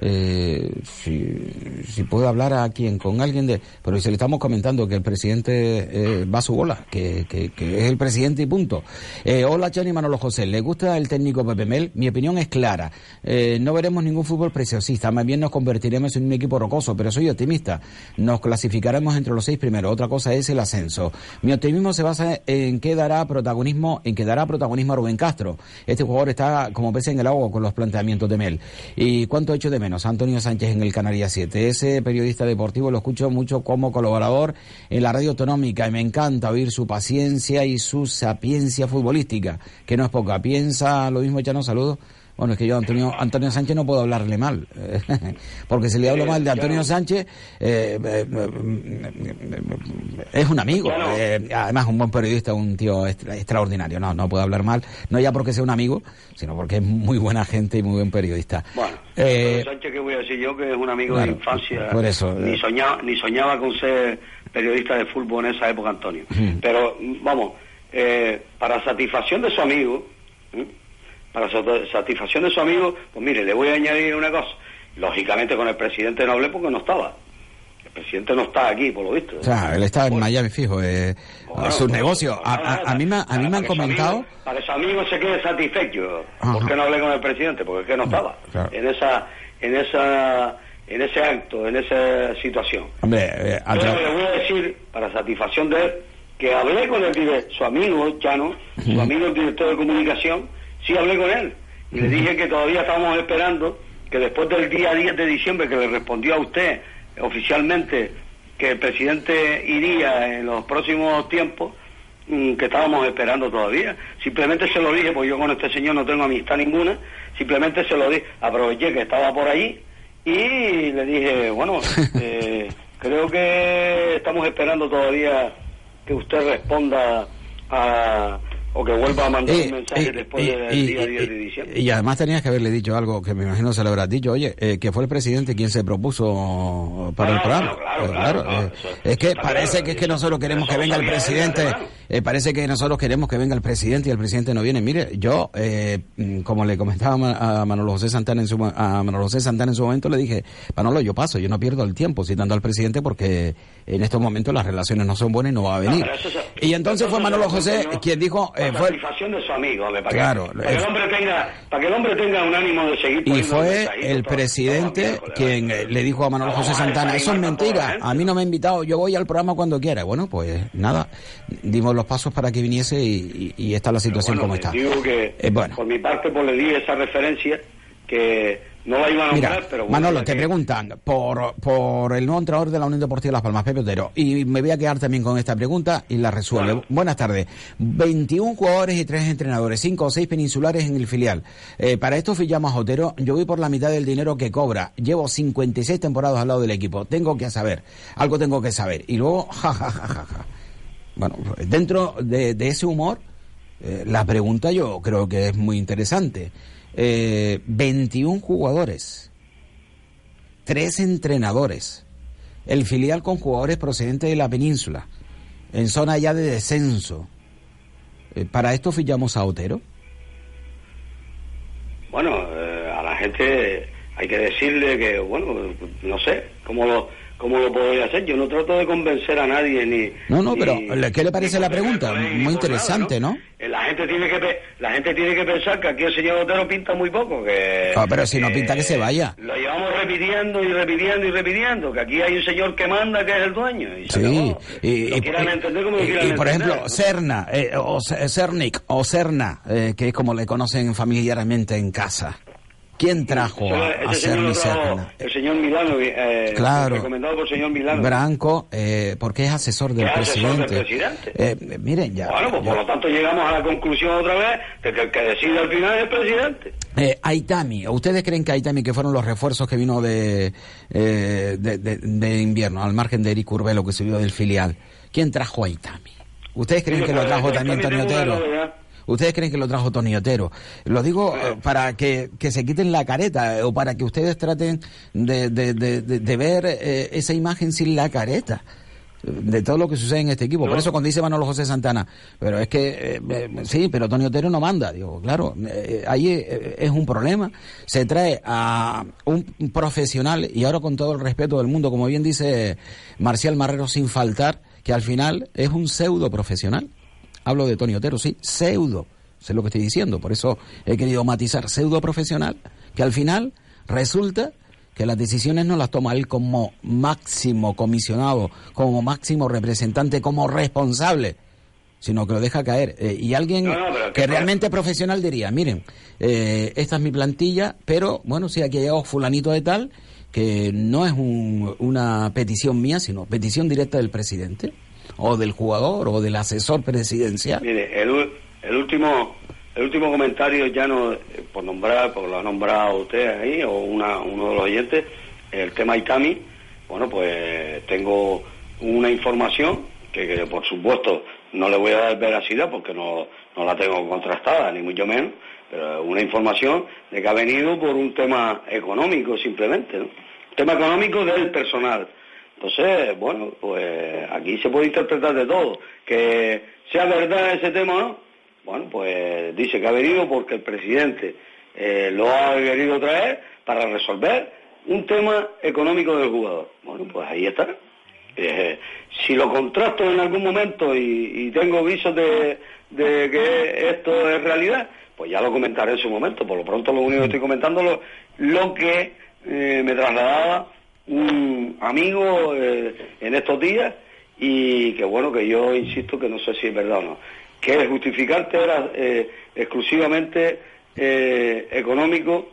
eh, si, si puede hablar a quien, con alguien de... Pero si le estamos comentando que el presidente eh, va a su bola, que, que, es el presidente y punto. Eh, hola, Chani Manolo José. ¿Le gusta el técnico Pepe Mel? Mi opinión es clara. Eh, no veremos ningún fútbol preciosista, más bien nos convertiremos en un equipo rocoso, pero soy optimista. Nos clasificaremos entre los seis primeros. Otra cosa es el ascenso. Mi optimismo se basa en que dará protagonismo, en que dará protagonismo a Rubén Castro. Este jugador está como pez en el agua con los planteamientos de Mel. ¿Y cuánto ha hecho de menos Antonio Sánchez en el Canarias 7. Ese periodista deportivo lo escucho mucho como colaborador en la radio autonómica y me encanta oír su paciencia y su sapiencia futbolística, que no es poca. Piensa lo mismo, Chano, saludos. Bueno, es que yo Antonio, Antonio Sánchez no puedo hablarle mal, porque si le hablo mal de Antonio Sánchez, eh, eh, es un amigo, eh, además un buen periodista, un tío extraordinario, no, no puedo hablar mal, no ya porque sea un amigo, sino porque es muy buena gente y muy buen periodista. Bueno, Antonio Sánchez, ¿qué voy a decir yo? Que es un amigo de la infancia, por eso, ni, soñaba, ni soñaba con ser periodista de fútbol en esa época, Antonio. Pero, vamos, para satisfacción de su amigo, para satisfacción de su amigo, pues mire, le voy a añadir una cosa. Lógicamente con el presidente no hablé porque no estaba. El presidente no está aquí, por lo visto. O sea, él está en Miami, fijo, eh, sus negocios. A, mí, me, a mí me han comentado... para que su amigo se quede satisfecho. ¿Por qué no hablé con el presidente? Porque es que no estaba. En esa... En esa en ese acto, en esa situación. Hombre, eh, le voy a decir, para satisfacción de él, que hablé con el su amigo Chano, su amigo el director de comunicación, sí hablé con él. Y le dije que todavía estábamos esperando que después del día 10 de diciembre que le respondió a usted oficialmente que el presidente iría en los próximos tiempos, mm, que estábamos esperando todavía. Simplemente se lo dije, porque yo con este señor no tengo amistad ninguna, simplemente se lo dije, aproveché que estaba por allí y le dije, bueno, eh, creo que estamos esperando todavía que usted responda a, o que vuelva a mandar un mensaje después del día 10 de diciembre. Y además tenías que haberle dicho algo que me imagino se lo habrás dicho, oye, eh, que fue el presidente quien se propuso para el programa. Claro, claro, eh, es que parece que es que nosotros queremos que venga el presidente, eh, parece que nosotros queremos que venga el presidente y el presidente no viene. Mire, yo, mm, como le comentaba a Manolo José Santana en su, a Manolo José Santana en su momento, le dije, Manolo, yo paso, yo no pierdo el tiempo citando al presidente porque en estos momentos las relaciones no son buenas y no va a venir. y entonces fue Manolo José quien dijo la satisfacción de su amigo, para, claro, que, para, que el hombre tenga, para que el hombre tenga un ánimo de seguir. Y fue el presidente quien le dijo a Manuel José Santana, eso es mentira, a mí no me ha invitado, yo voy al programa cuando quiera. Bueno, pues nada, dimos los pasos para que viniese y, y, está la situación como está. Digo que, eh, bueno. por mi parte, pues le di esa referencia que no la iban a Mira, pero Manolo, te preguntan por, por el nuevo entrenador de la Unión Deportiva Las Palmas, Pepe Otero. Y me voy a quedar también con esta pregunta y la resuelve. Buenas tardes. 21 jugadores y 3 entrenadores, 5 o 6 peninsulares en el filial. Eh, para esto fichamos a Otero. Yo voy por la mitad del dinero que cobra. Llevo 56 temporadas al lado del equipo. Tengo que saber. Algo tengo que saber. Y luego, jajajaja. Bueno, dentro de, ese humor, eh, la pregunta yo creo que es muy interesante eh, 21 jugadores, tres entrenadores. el filial con jugadores procedentes de la península, en zona ya de descenso. Eh, ¿Para esto fichamos a Otero? Bueno, eh, a la gente hay que decirle que, bueno, no sé cómo lo, cómo lo podría hacer. Yo no trato de convencer a nadie ni. No, no, ni- pero ¿qué le parece la pregunta? Muy interesante, nada, ¿no? Eh, La gente tiene que la gente tiene que pensar que aquí el señor Otero pinta muy poco, que. Ah, pero si no pinta, que se vaya. Lo llevamos repitiendo y repitiendo y repitiendo, que aquí hay un señor que manda que es el dueño. Y Sí, acabó. y, Lo y- quieran y- entender como lo y- quieran y, por entender, ejemplo, ¿no? Serna, eh, o Ce- Cernic, o Serna, eh, que es como le conocen familiarmente en casa. ¿Quién trajo a, a señor Cerna lo y trajo Serna? El señor Milano, eh, Claro. recomendado por el señor Milano. Branco, eh, porque es asesor del asesor presidente. Eh, miren, ya. Bueno, pues ya- por lo tanto llegamos a la conclusión otra vez de que el que decide al final es el presidente. Eh, Aitami, ¿ustedes creen que Aitami, que fueron los refuerzos que vino de, eh, de, de- de invierno, al margen de Eric Urbelo que subió del filial, ¿quién trajo a Aitami? ¿Ustedes creen que lo trajo también una Otero? ¿Ustedes creen que lo trajo Tony Otero? Lo digo eh, para que, que se quiten la careta eh, o para que ustedes traten de, de, de, de- de ver eh, esa imagen sin la careta eh, de todo lo que sucede en este equipo. Por eso cuando dice Manolo José Santana, pero es que, eh, sí, pero Tony Otero no manda. Digo, claro, eh, ahí eh, es un problema. Se trae a un profesional, y ahora con todo el respeto del mundo, como bien dice Marcial Marrero, sin faltar, que al final es un pseudo profesional. Hablo de Tony Otero, sí, pseudo. Sé lo que estoy diciendo, por eso he querido matizar pseudo profesional, que al final resulta que las decisiones no las toma él como máximo comisionado, como máximo representante, como responsable, sino que lo deja caer. Eh, y alguien No, no, que- realmente profesional diría, miren, eh, esta es mi plantilla, pero bueno, sí, aquí ha llegado fulanito de tal, que no es un- una petición mía, sino petición directa del presidente, o del jugador, o del asesor presidencial. Mire, el, el último el último comentario ya no, por nombrar, porque lo ha nombrado usted ahí, o una, uno de los oyentes, el tema Itami, bueno, pues tengo una información que, que, por supuesto no le voy a dar veracidad porque no, no la tengo contrastada, ni mucho menos, pero una información de que ha venido por un tema económico simplemente, ¿no? Tema económico del personal. Entonces, bueno, pues aquí se puede interpretar de todo. Que sea verdad ese tema no, bueno, pues dice que ha venido porque el presidente eh, lo ha querido traer para resolver un tema económico del jugador. Bueno, pues ahí está. Eh, si lo contrasto en algún momento y, tengo visos de, que esto es realidad, pues ya lo comentaré en su momento. Por lo pronto lo único que estoy comentando lo, lo que eh, me trasladaba un amigo eh, en estos días y que bueno, que yo insisto que no sé si es verdad o no. Que el justificante era eh, exclusivamente eh, económico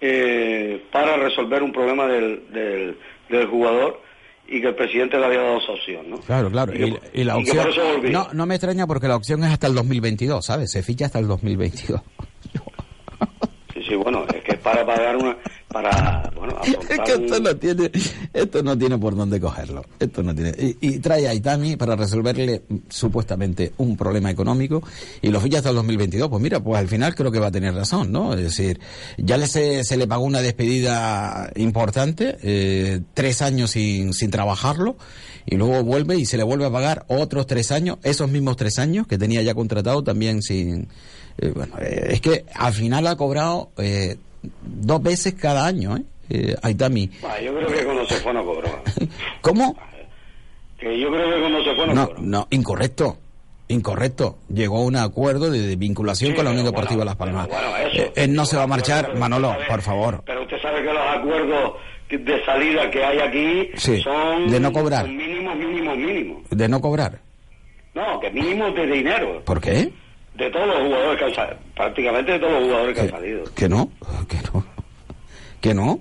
eh, para resolver un problema del, del, del jugador y que el presidente le había dado esa opción, ¿no? Claro, claro. Y que- Y, y la opción. No, no me extraña porque la opción es hasta el 2022, ¿sabes? Se ficha hasta el 2022. Sí, sí, bueno, es que es para pagar una, para, bueno, Es que esto no tiene, esto no tiene por dónde cogerlo. Esto no tiene. Y, y trae a Itami para resolverle mm, supuestamente un problema económico y lo ficha hasta el 2022. Pues mira, pues al final creo que va a tener razón, ¿no? Es decir, ya le se, se le pagó una despedida importante, eh, tres años sin, sin trabajarlo y luego vuelve y se le vuelve a pagar otros tres años, esos mismos tres años que tenía ya contratado también sin. eh, bueno, eh, es que al final ha cobrado eh, dos veces cada año, ¿eh? eh Aitami. Ah, yo creo que cuando se fue no cobró. ¿Cómo? Que yo creo que cuando se fue no, No, cobró. no, incorrecto. Incorrecto. Llegó a un acuerdo de, de vinculación Sí, con la Unión pero Deportiva bueno, Las Palmas. bueno, eso. Eh, él no se va a marchar, Manolo, sabe- por favor. Pero usted sabe que los acuerdos de salida que hay aquí Sí, son de no cobrar. son mínimos, mínimos, mínimos. De no cobrar. No, que mínimos de dinero. ¿Por qué? De todos los jugadores que han salido. Prácticamente de todos los jugadores que han salido. Que no, que no. Que no.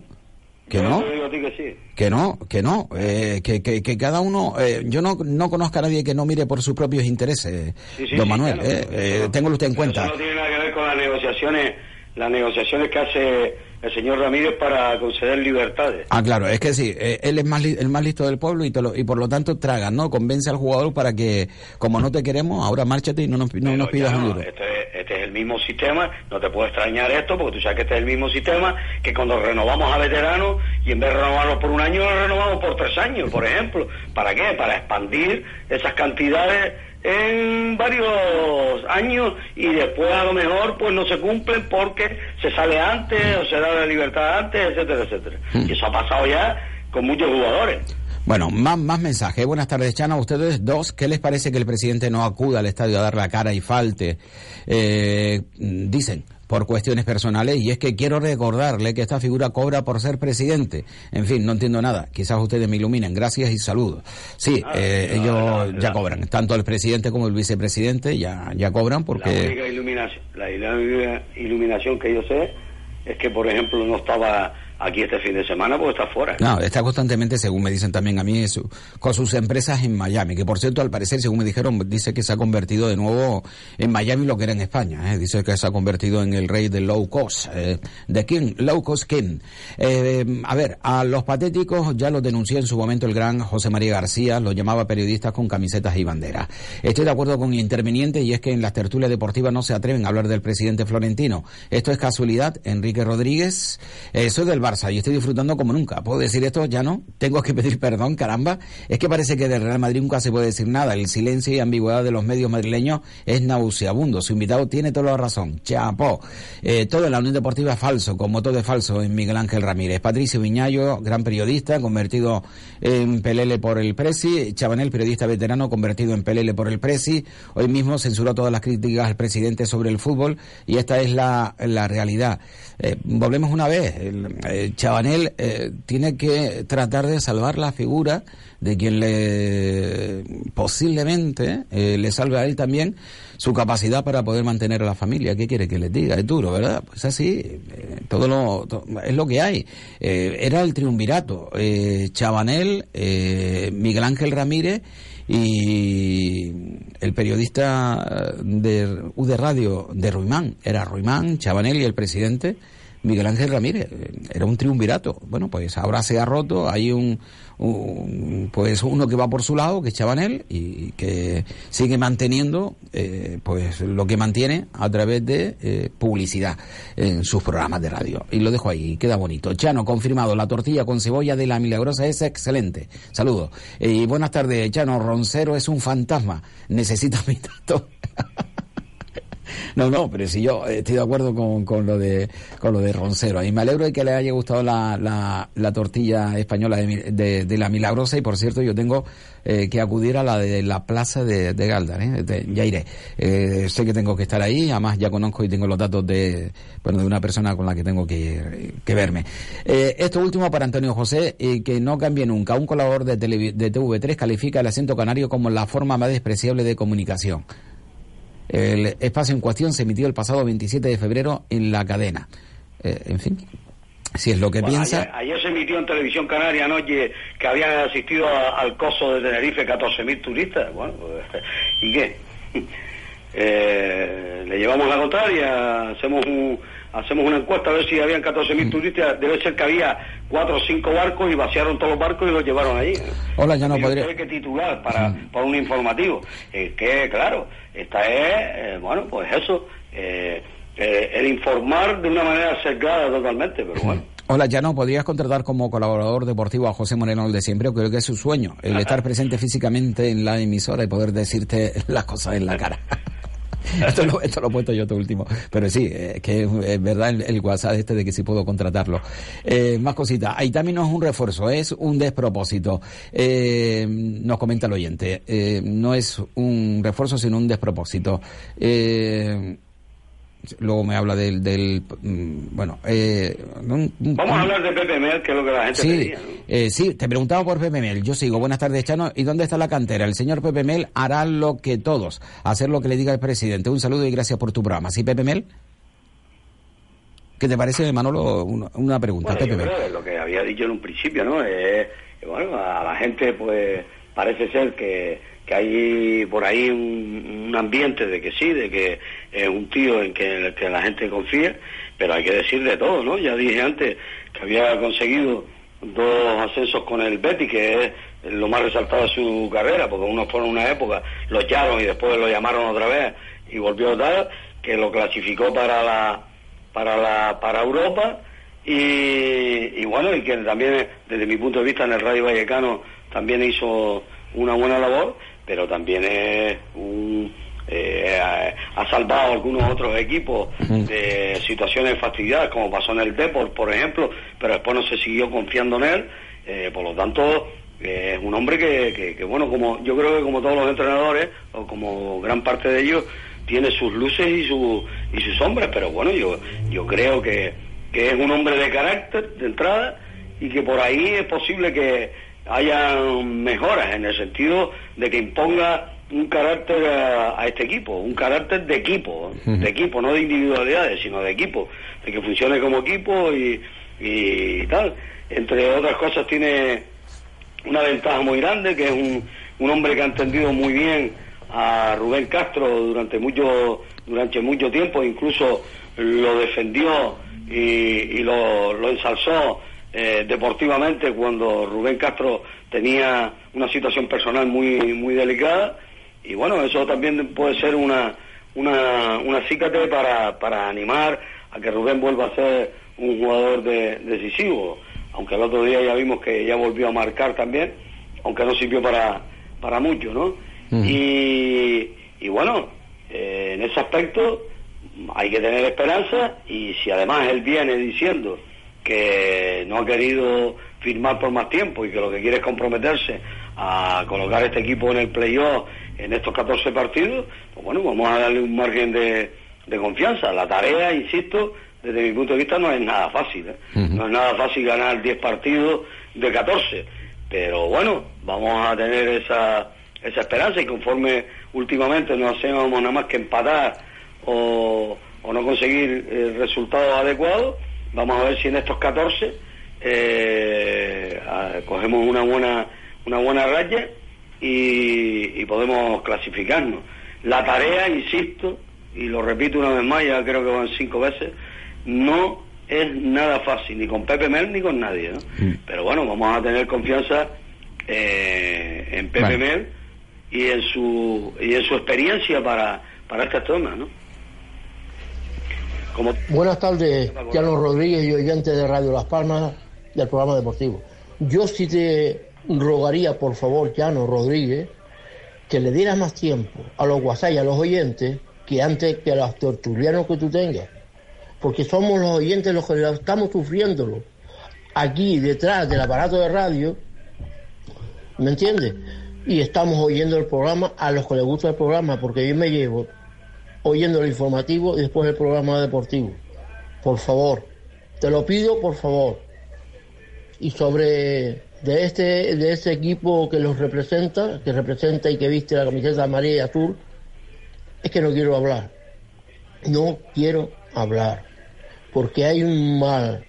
Que no. que sí. Que no, que no, eh, que, que, que cada uno, eh, yo no, no conozco a nadie que no mire por sus propios intereses, Sí, sí, don sí, Manuel, claro, eh, pero eh, usted en cuenta. Eso no tiene nada que ver con las negociaciones, las negociaciones que hace el señor Ramírez para conceder libertades. Ah, claro, es que sí, eh, él es más li- el más listo del pueblo y, te lo- y por lo tanto traga, ¿no? Convence al jugador para que, como no te queremos, ahora márchate y no nos, no nos pidas un duro. Esto es, este es el mismo sistema, no te puede extrañar esto, porque tú sabes que este es el mismo sistema que cuando renovamos a veteranos y en vez de renovarlos por un año, lo renovamos por tres años, por ejemplo. ¿Para qué? Para expandir esas cantidades en varios años y después a lo mejor pues no se cumplen porque se sale antes o se da la libertad antes, etcétera, etcétera. Mm. Y eso ha pasado ya con muchos jugadores. Bueno, más, más mensajes. Buenas tardes, Chana. Ustedes dos, ¿qué les parece que el presidente no acuda al estadio a dar la cara y falte? Eh, dicen, por cuestiones personales, y es que quiero recordarle que esta figura cobra por ser presidente. En fin, no entiendo nada. Quizás ustedes me iluminen. Gracias y saludos. Sí, ah, eh, ellos ya cobran. Tanto el presidente como el vicepresidente ya, ya cobran porque... La única iluminación, la iluminación que yo sé es que, por ejemplo, no estaba aquí este fin de semana porque está fuera. No, está constantemente, según me dicen también a mí, con sus empresas en Miami, que por cierto, al parecer, según me dijeron, dice que se ha convertido de nuevo en Miami lo que era en España. ¿eh? Dice que se ha convertido en el rey del low cost, eh, de King, low cost King. Eh, a ver, a los patéticos ya los denunció en su momento el gran José María García, los llamaba periodistas con camisetas y banderas. Estoy de acuerdo con interviniente y es que en las tertulias deportivas no se atreven a hablar del presidente florentino. Esto es casualidad, Enrique Rodríguez. soy del Barça y estoy disfrutando como nunca. ¿Puedo decir esto? Ya no. Tengo que pedir perdón, caramba. Es que parece que del Real Madrid nunca se puede decir nada. El silencio y ambigüedad de los medios madrileños es nauseabundo. Su invitado tiene toda la razón. Chapo. Eh, todo en la Unión Deportiva es falso, como todo es falso en Miguel Ángel Ramírez. Patricio Viñayo, gran periodista, convertido en pelele por el Presi. Chabanel, periodista veterano, convertido en pelele por el Presi. Hoy mismo censuró todas las críticas al presidente sobre el fútbol y esta es la, la realidad. Eh, volvemos una vez. El, eh, Chabanel eh, tiene que tratar de salvar la figura de quien le posiblemente le salve a él también su capacidad para poder mantener a la familia. ¿Qué quiere que les diga? Es duro, ¿verdad? Pues así, todo lo es lo que hay. era el triunvirato. Chabanel, Miguel Ángel Ramírez y el periodista de U de Radio de Ruimán. Era Ruimán, Chabanel y el presidente Miguel Ángel Ramírez. Era un triunvirato. Bueno, pues ahora se ha roto, hay un, pues uno que va por su lado, que es Chabanel, y que sigue manteniendo eh, pues lo que mantiene a través de eh, publicidad en sus programas de radio. Y lo dejo ahí, queda bonito. Chano, confirmado, la tortilla con cebolla de la milagrosa es excelente. Saludos. y buenas tardes, Chano. Roncero es un fantasma. Necesita mi dato. No, no, pero si yo estoy de acuerdo con, con, lo de con lo de Roncero. Y me alegro de que le haya gustado la, la, la tortilla española de, de, la Milagrosa. Y por cierto, yo tengo eh, que acudir a la de la plaza de, de Galdar. ¿eh? ya iré. Eh, sé que tengo que estar ahí. Además, ya conozco y tengo los datos de, bueno, de una persona con la que tengo que, que verme. Eh, esto último para Antonio José, que no cambie nunca. Un colaborador de, de TV3 califica el acento canario como la forma más despreciable de comunicación. El espacio en cuestión se emitió el pasado 27 de febrero en la cadena. Eh, en fin, si es lo que piensa. Ayer, se emitió en televisión canaria anoche que habían asistido al coso de Tenerife 14.000 turistas. Bueno, pues, ¿y qué? Eh, le llevamos la contraria, hacemos un hacemos una encuesta a ver si habían 14.000 mm. turistas, debe ser que había cuatro o cinco barcos y vaciaron todos los barcos y los llevaron allí. Hola, ya no podría. que titular para, mm. para un informativo. Eh, que, claro, esta es, eh, bueno, pues eso, eh, el informar de una manera cercada totalmente, pero bueno. Hola, ya no podrías contratar como colaborador deportivo a José Moreno el de siempre. Creo que es su sueño, el estar presente físicamente en la emisora y poder decirte las cosas en la cara. esto, lo, he puesto yo todo último. Pero sí, eh, que es verdad el, WhatsApp este de que sí puedo contratarlo. Eh, más cositas. Ahí también no es un refuerzo, es un despropósito. Eh, nos comenta el oyente. no es un refuerzo, sino un despropósito. Eh, luego me habla del, del mm, bueno eh, vamos a hablar de Pepe Mel que es lo que la gente sí, eh, sí te preguntaba por Pepe Mel yo sigo buenas tardes Chano y dónde está la cantera el señor Pepe Mel hará lo que todos hacer lo que le diga el presidente un saludo y gracias por tu programa sí Pepe Mel ¿Qué te parece, Manolo? Una, pregunta. Pepe Mel. lo que había dicho en un principio, ¿no? Eh, bueno, a la gente, pues, parece ser que que hay por ahí un, ambiente de que sí, de que es un tío en que, que, la gente confía, pero hay que decir de todo, ¿no? Ya dije antes que había conseguido dos ascensos con el Betty, que es lo más resaltado de su carrera, porque uno fue en una época, lo echaron y después lo llamaron otra vez y volvió a dar, que lo clasificó para la para la para Europa y, y bueno y que también desde mi punto de vista en el Radio Vallecano también hizo una buena labor pero también es un eh, ha salvado algunos otros equipos de situaciones fastidiadas, como pasó en el Deport, por ejemplo, pero después no se siguió confiando en él. Eh, por lo tanto, eh, es un hombre que, que, bueno, como yo creo que como todos los entrenadores, o como gran parte de ellos, tiene sus luces y, su, y sus sombras, pero bueno, yo, yo creo que, que es un hombre de carácter de entrada y que por ahí es posible que haya mejoras en el sentido de que imponga un carácter a, este equipo, un carácter de equipo, de equipo, no de individualidades, sino de equipo, de que funcione como equipo y, y tal. Entre otras cosas tiene una ventaja muy grande, que es un, un hombre que ha entendido muy bien a Rubén Castro durante mucho, durante mucho tiempo, incluso lo defendió y, y lo, lo ensalzó eh, deportivamente cuando Rubén Castro tenía una situación personal muy, muy delicada. Y bueno, eso también puede ser una, una, una acícate para, para animar a que Rubén vuelva a ser un jugador de, decisivo, aunque el otro día ya vimos que ya volvió a marcar también, aunque no sirvió para, para mucho, ¿no? y, y, bueno, eh, en ese aspecto hay que tener esperanza y si además él viene diciendo que no ha querido firmar por más tiempo y que lo que quiere es comprometerse a colocar este equipo en el playoff en estos 14 partidos, pues bueno, vamos a darle un margen de, confianza. La tarea, insisto, desde mi punto de vista no es nada fácil. ¿eh? No es nada fácil ganar 10 partidos de 14. Pero bueno, vamos a tener esa, esa esperanza y conforme últimamente no hacemos nada más que empatar o, o no conseguir eh, resultados adecuados, vamos a ver si en estos 14 eh, cogemos una buena, una buena raya y, podemos clasificarnos. La tarea, insisto, y lo repito una vez más, ya creo que van cinco veces, no es nada fácil, ni con Pepe Mel ni con nadie. Mm. Pero bueno, vamos a tener confianza eh, en Pepe Mel y en su y en su experiencia para, para esta zona, ¿no? Como... Buenas tardes, Carlos Rodríguez y oyente de Radio Las Palmas del programa deportivo. Yo sí te rogaría, por favor, Llano Rodríguez, que le dieras más tiempo a los WhatsApp y a los oyentes que antes que a los tertulianos que tú tengas. Porque somos los oyentes los que estamos sufriéndolo. Aquí, detrás del aparato de radio, ¿me entiendes? Y estamos oyendo el programa a los que les gusta el programa, porque yo me llevo oyendo el informativo y después el programa deportivo. Por favor, te lo pido, por favor. Y sobre de este, de ese equipo que los representa, que representa y que viste la camiseta amarilla y azul, es que no quiero hablar. No quiero hablar. Porque hay un mal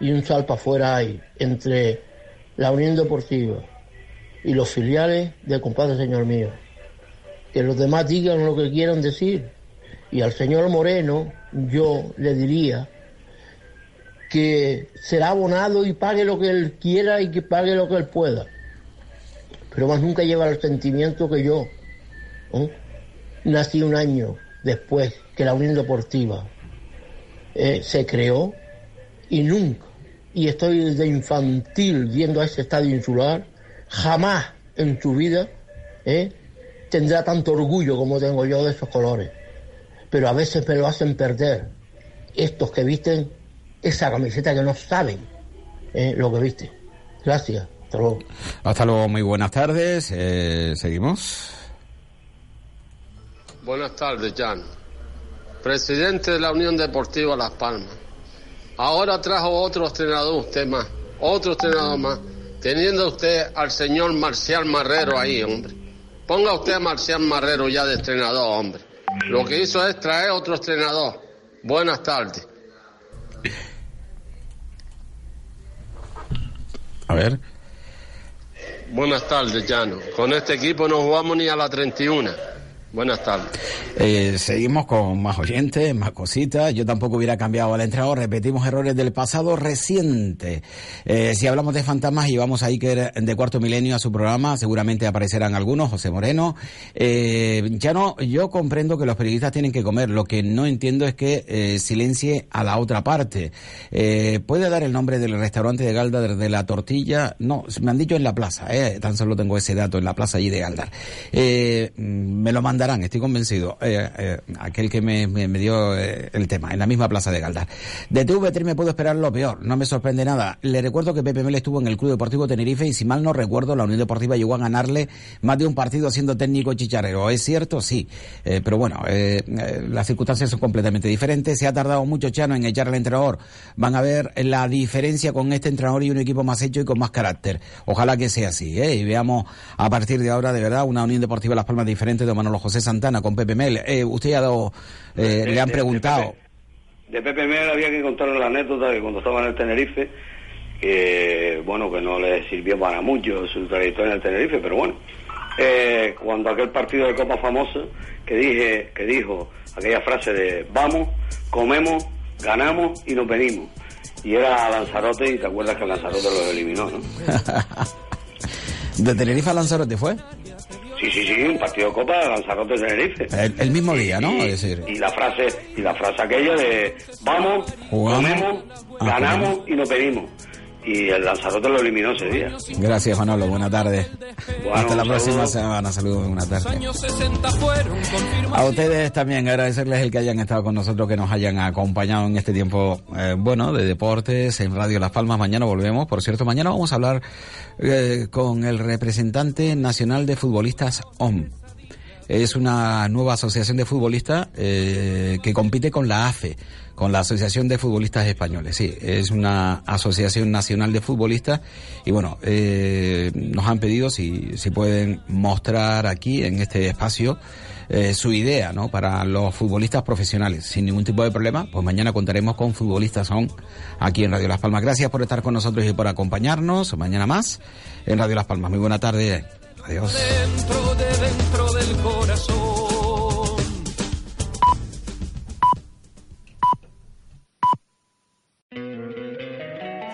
y un salpa afuera hay entre la Unión Deportiva y los filiales de compadre señor mío. Que los demás digan lo que quieran decir. Y al señor Moreno yo le diría que será abonado y pague lo que él quiera y que pague lo que él pueda. Pero más nunca lleva el sentimiento que yo. Nací un año después que la Unión Deportiva eh, se creó y nunca, y estoy desde infantil viendo a ese estadio insular, jamás en su vida eh, tendrá tanto orgullo como tengo yo de esos colores. Pero a veces me lo hacen perder estos que visten esa camiseta que no saben eh, lo que viste. Gracias. Hasta luego. Hasta luego, muy buenas tardes. Eh, seguimos. Buenas tardes, Jan. Presidente de la Unión Deportiva Las Palmas. Ahora trajo otro entrenador usted más, otro entrenador más, teniendo usted al señor Marcial Marrero ahí, hombre. Ponga usted a Marcial Marrero ya de entrenador, hombre. Lo que hizo es traer otro entrenador. Buenas tardes. A ver. Buenas tardes, Llano. Con este equipo no jugamos ni a la 31. Buenas tardes. Eh, seguimos con más oyentes, más cositas. Yo tampoco hubiera cambiado al entrenador. Repetimos errores del pasado reciente. Eh, si hablamos de fantasmas y vamos a Iker de Cuarto Milenio a su programa, seguramente aparecerán algunos. José Moreno. Eh, ya no, yo comprendo que los periodistas tienen que comer. Lo que no entiendo es que silencie a la otra parte. ¿Puede dar el nombre del restaurante de Galda de la tortilla? No, me han dicho en la plaza. Tan solo tengo ese dato en la plaza allí de Galda. Eh, me lo mandan darán, estoy convencido. Eh, eh, aquel que me, me, dio eh, el tema, en la misma plaza de Galdar. De TV3 me puedo esperar lo peor, no me sorprende nada. Le recuerdo que Pepe Mel estuvo en el Club Deportivo Tenerife y si mal no recuerdo, la Unión Deportiva llegó a ganarle más de un partido siendo técnico chicharrero. ¿Es cierto? Sí. Pero bueno, las circunstancias son completamente diferentes. Se ha tardado mucho Chano en echar al entrenador. Van a ver la diferencia con este entrenador y un equipo más hecho y con más carácter. Ojalá que sea así. Y veamos a partir de ahora, de verdad, una Unión Deportiva Las Palmas diferente de Manolo José Santana con Pepe Mel. Eh, usted ha dado, eh, de, le han de, preguntado. De Pepe, de Pepe Mel había que contar la anécdota de cuando estaba en el Tenerife, que bueno, que no le sirvió para mucho su trayectoria en el Tenerife, pero bueno, eh, cuando aquel partido de Copa famoso que dije, que dijo aquella frase de vamos, comemos, ganamos y nos venimos. Y era Lanzarote y te acuerdas que Lanzarote lo eliminó, ¿no? ¿De Tenerife a Lanzarote fue? Sí, sí, sí, un partido de Copa Lanzarote Tenerife. El, el mismo día, ¿no? Y, decir, y la frase y la frase aquella de vamos, Jugamos. comemos, Ah, ganamos y nos venimos. Y el Lanzarote lo eliminó ese día. gracias Manolo, buenas tardes. Bueno, Hasta la próxima semana, saludos, buenas tardes. años 60 fueron A ustedes también agradecerles el que hayan estado con nosotros, que nos hayan acompañado en este tiempo, eh, bueno, de deportes en Radio Las Palmas. Mañana volvemos. Por cierto, mañana vamos a hablar eh, con el representante nacional de futbolistas OM. Es una nueva asociación de futbolistas eh, que compite con la AFE, con la Asociación de Futbolistas Españoles. Sí, es una asociación nacional de futbolistas y bueno, eh, nos han pedido si, si pueden mostrar aquí en este espacio eh, su idea, ¿no? Para los futbolistas profesionales, sin ningún tipo de problema. Pues mañana contaremos con futbolistas on aquí en Radio Las Palmas. Gracias por estar con nosotros y por acompañarnos. Mañana más en Radio Las Palmas. Muy buena tarde. Adiós. dentro de dentro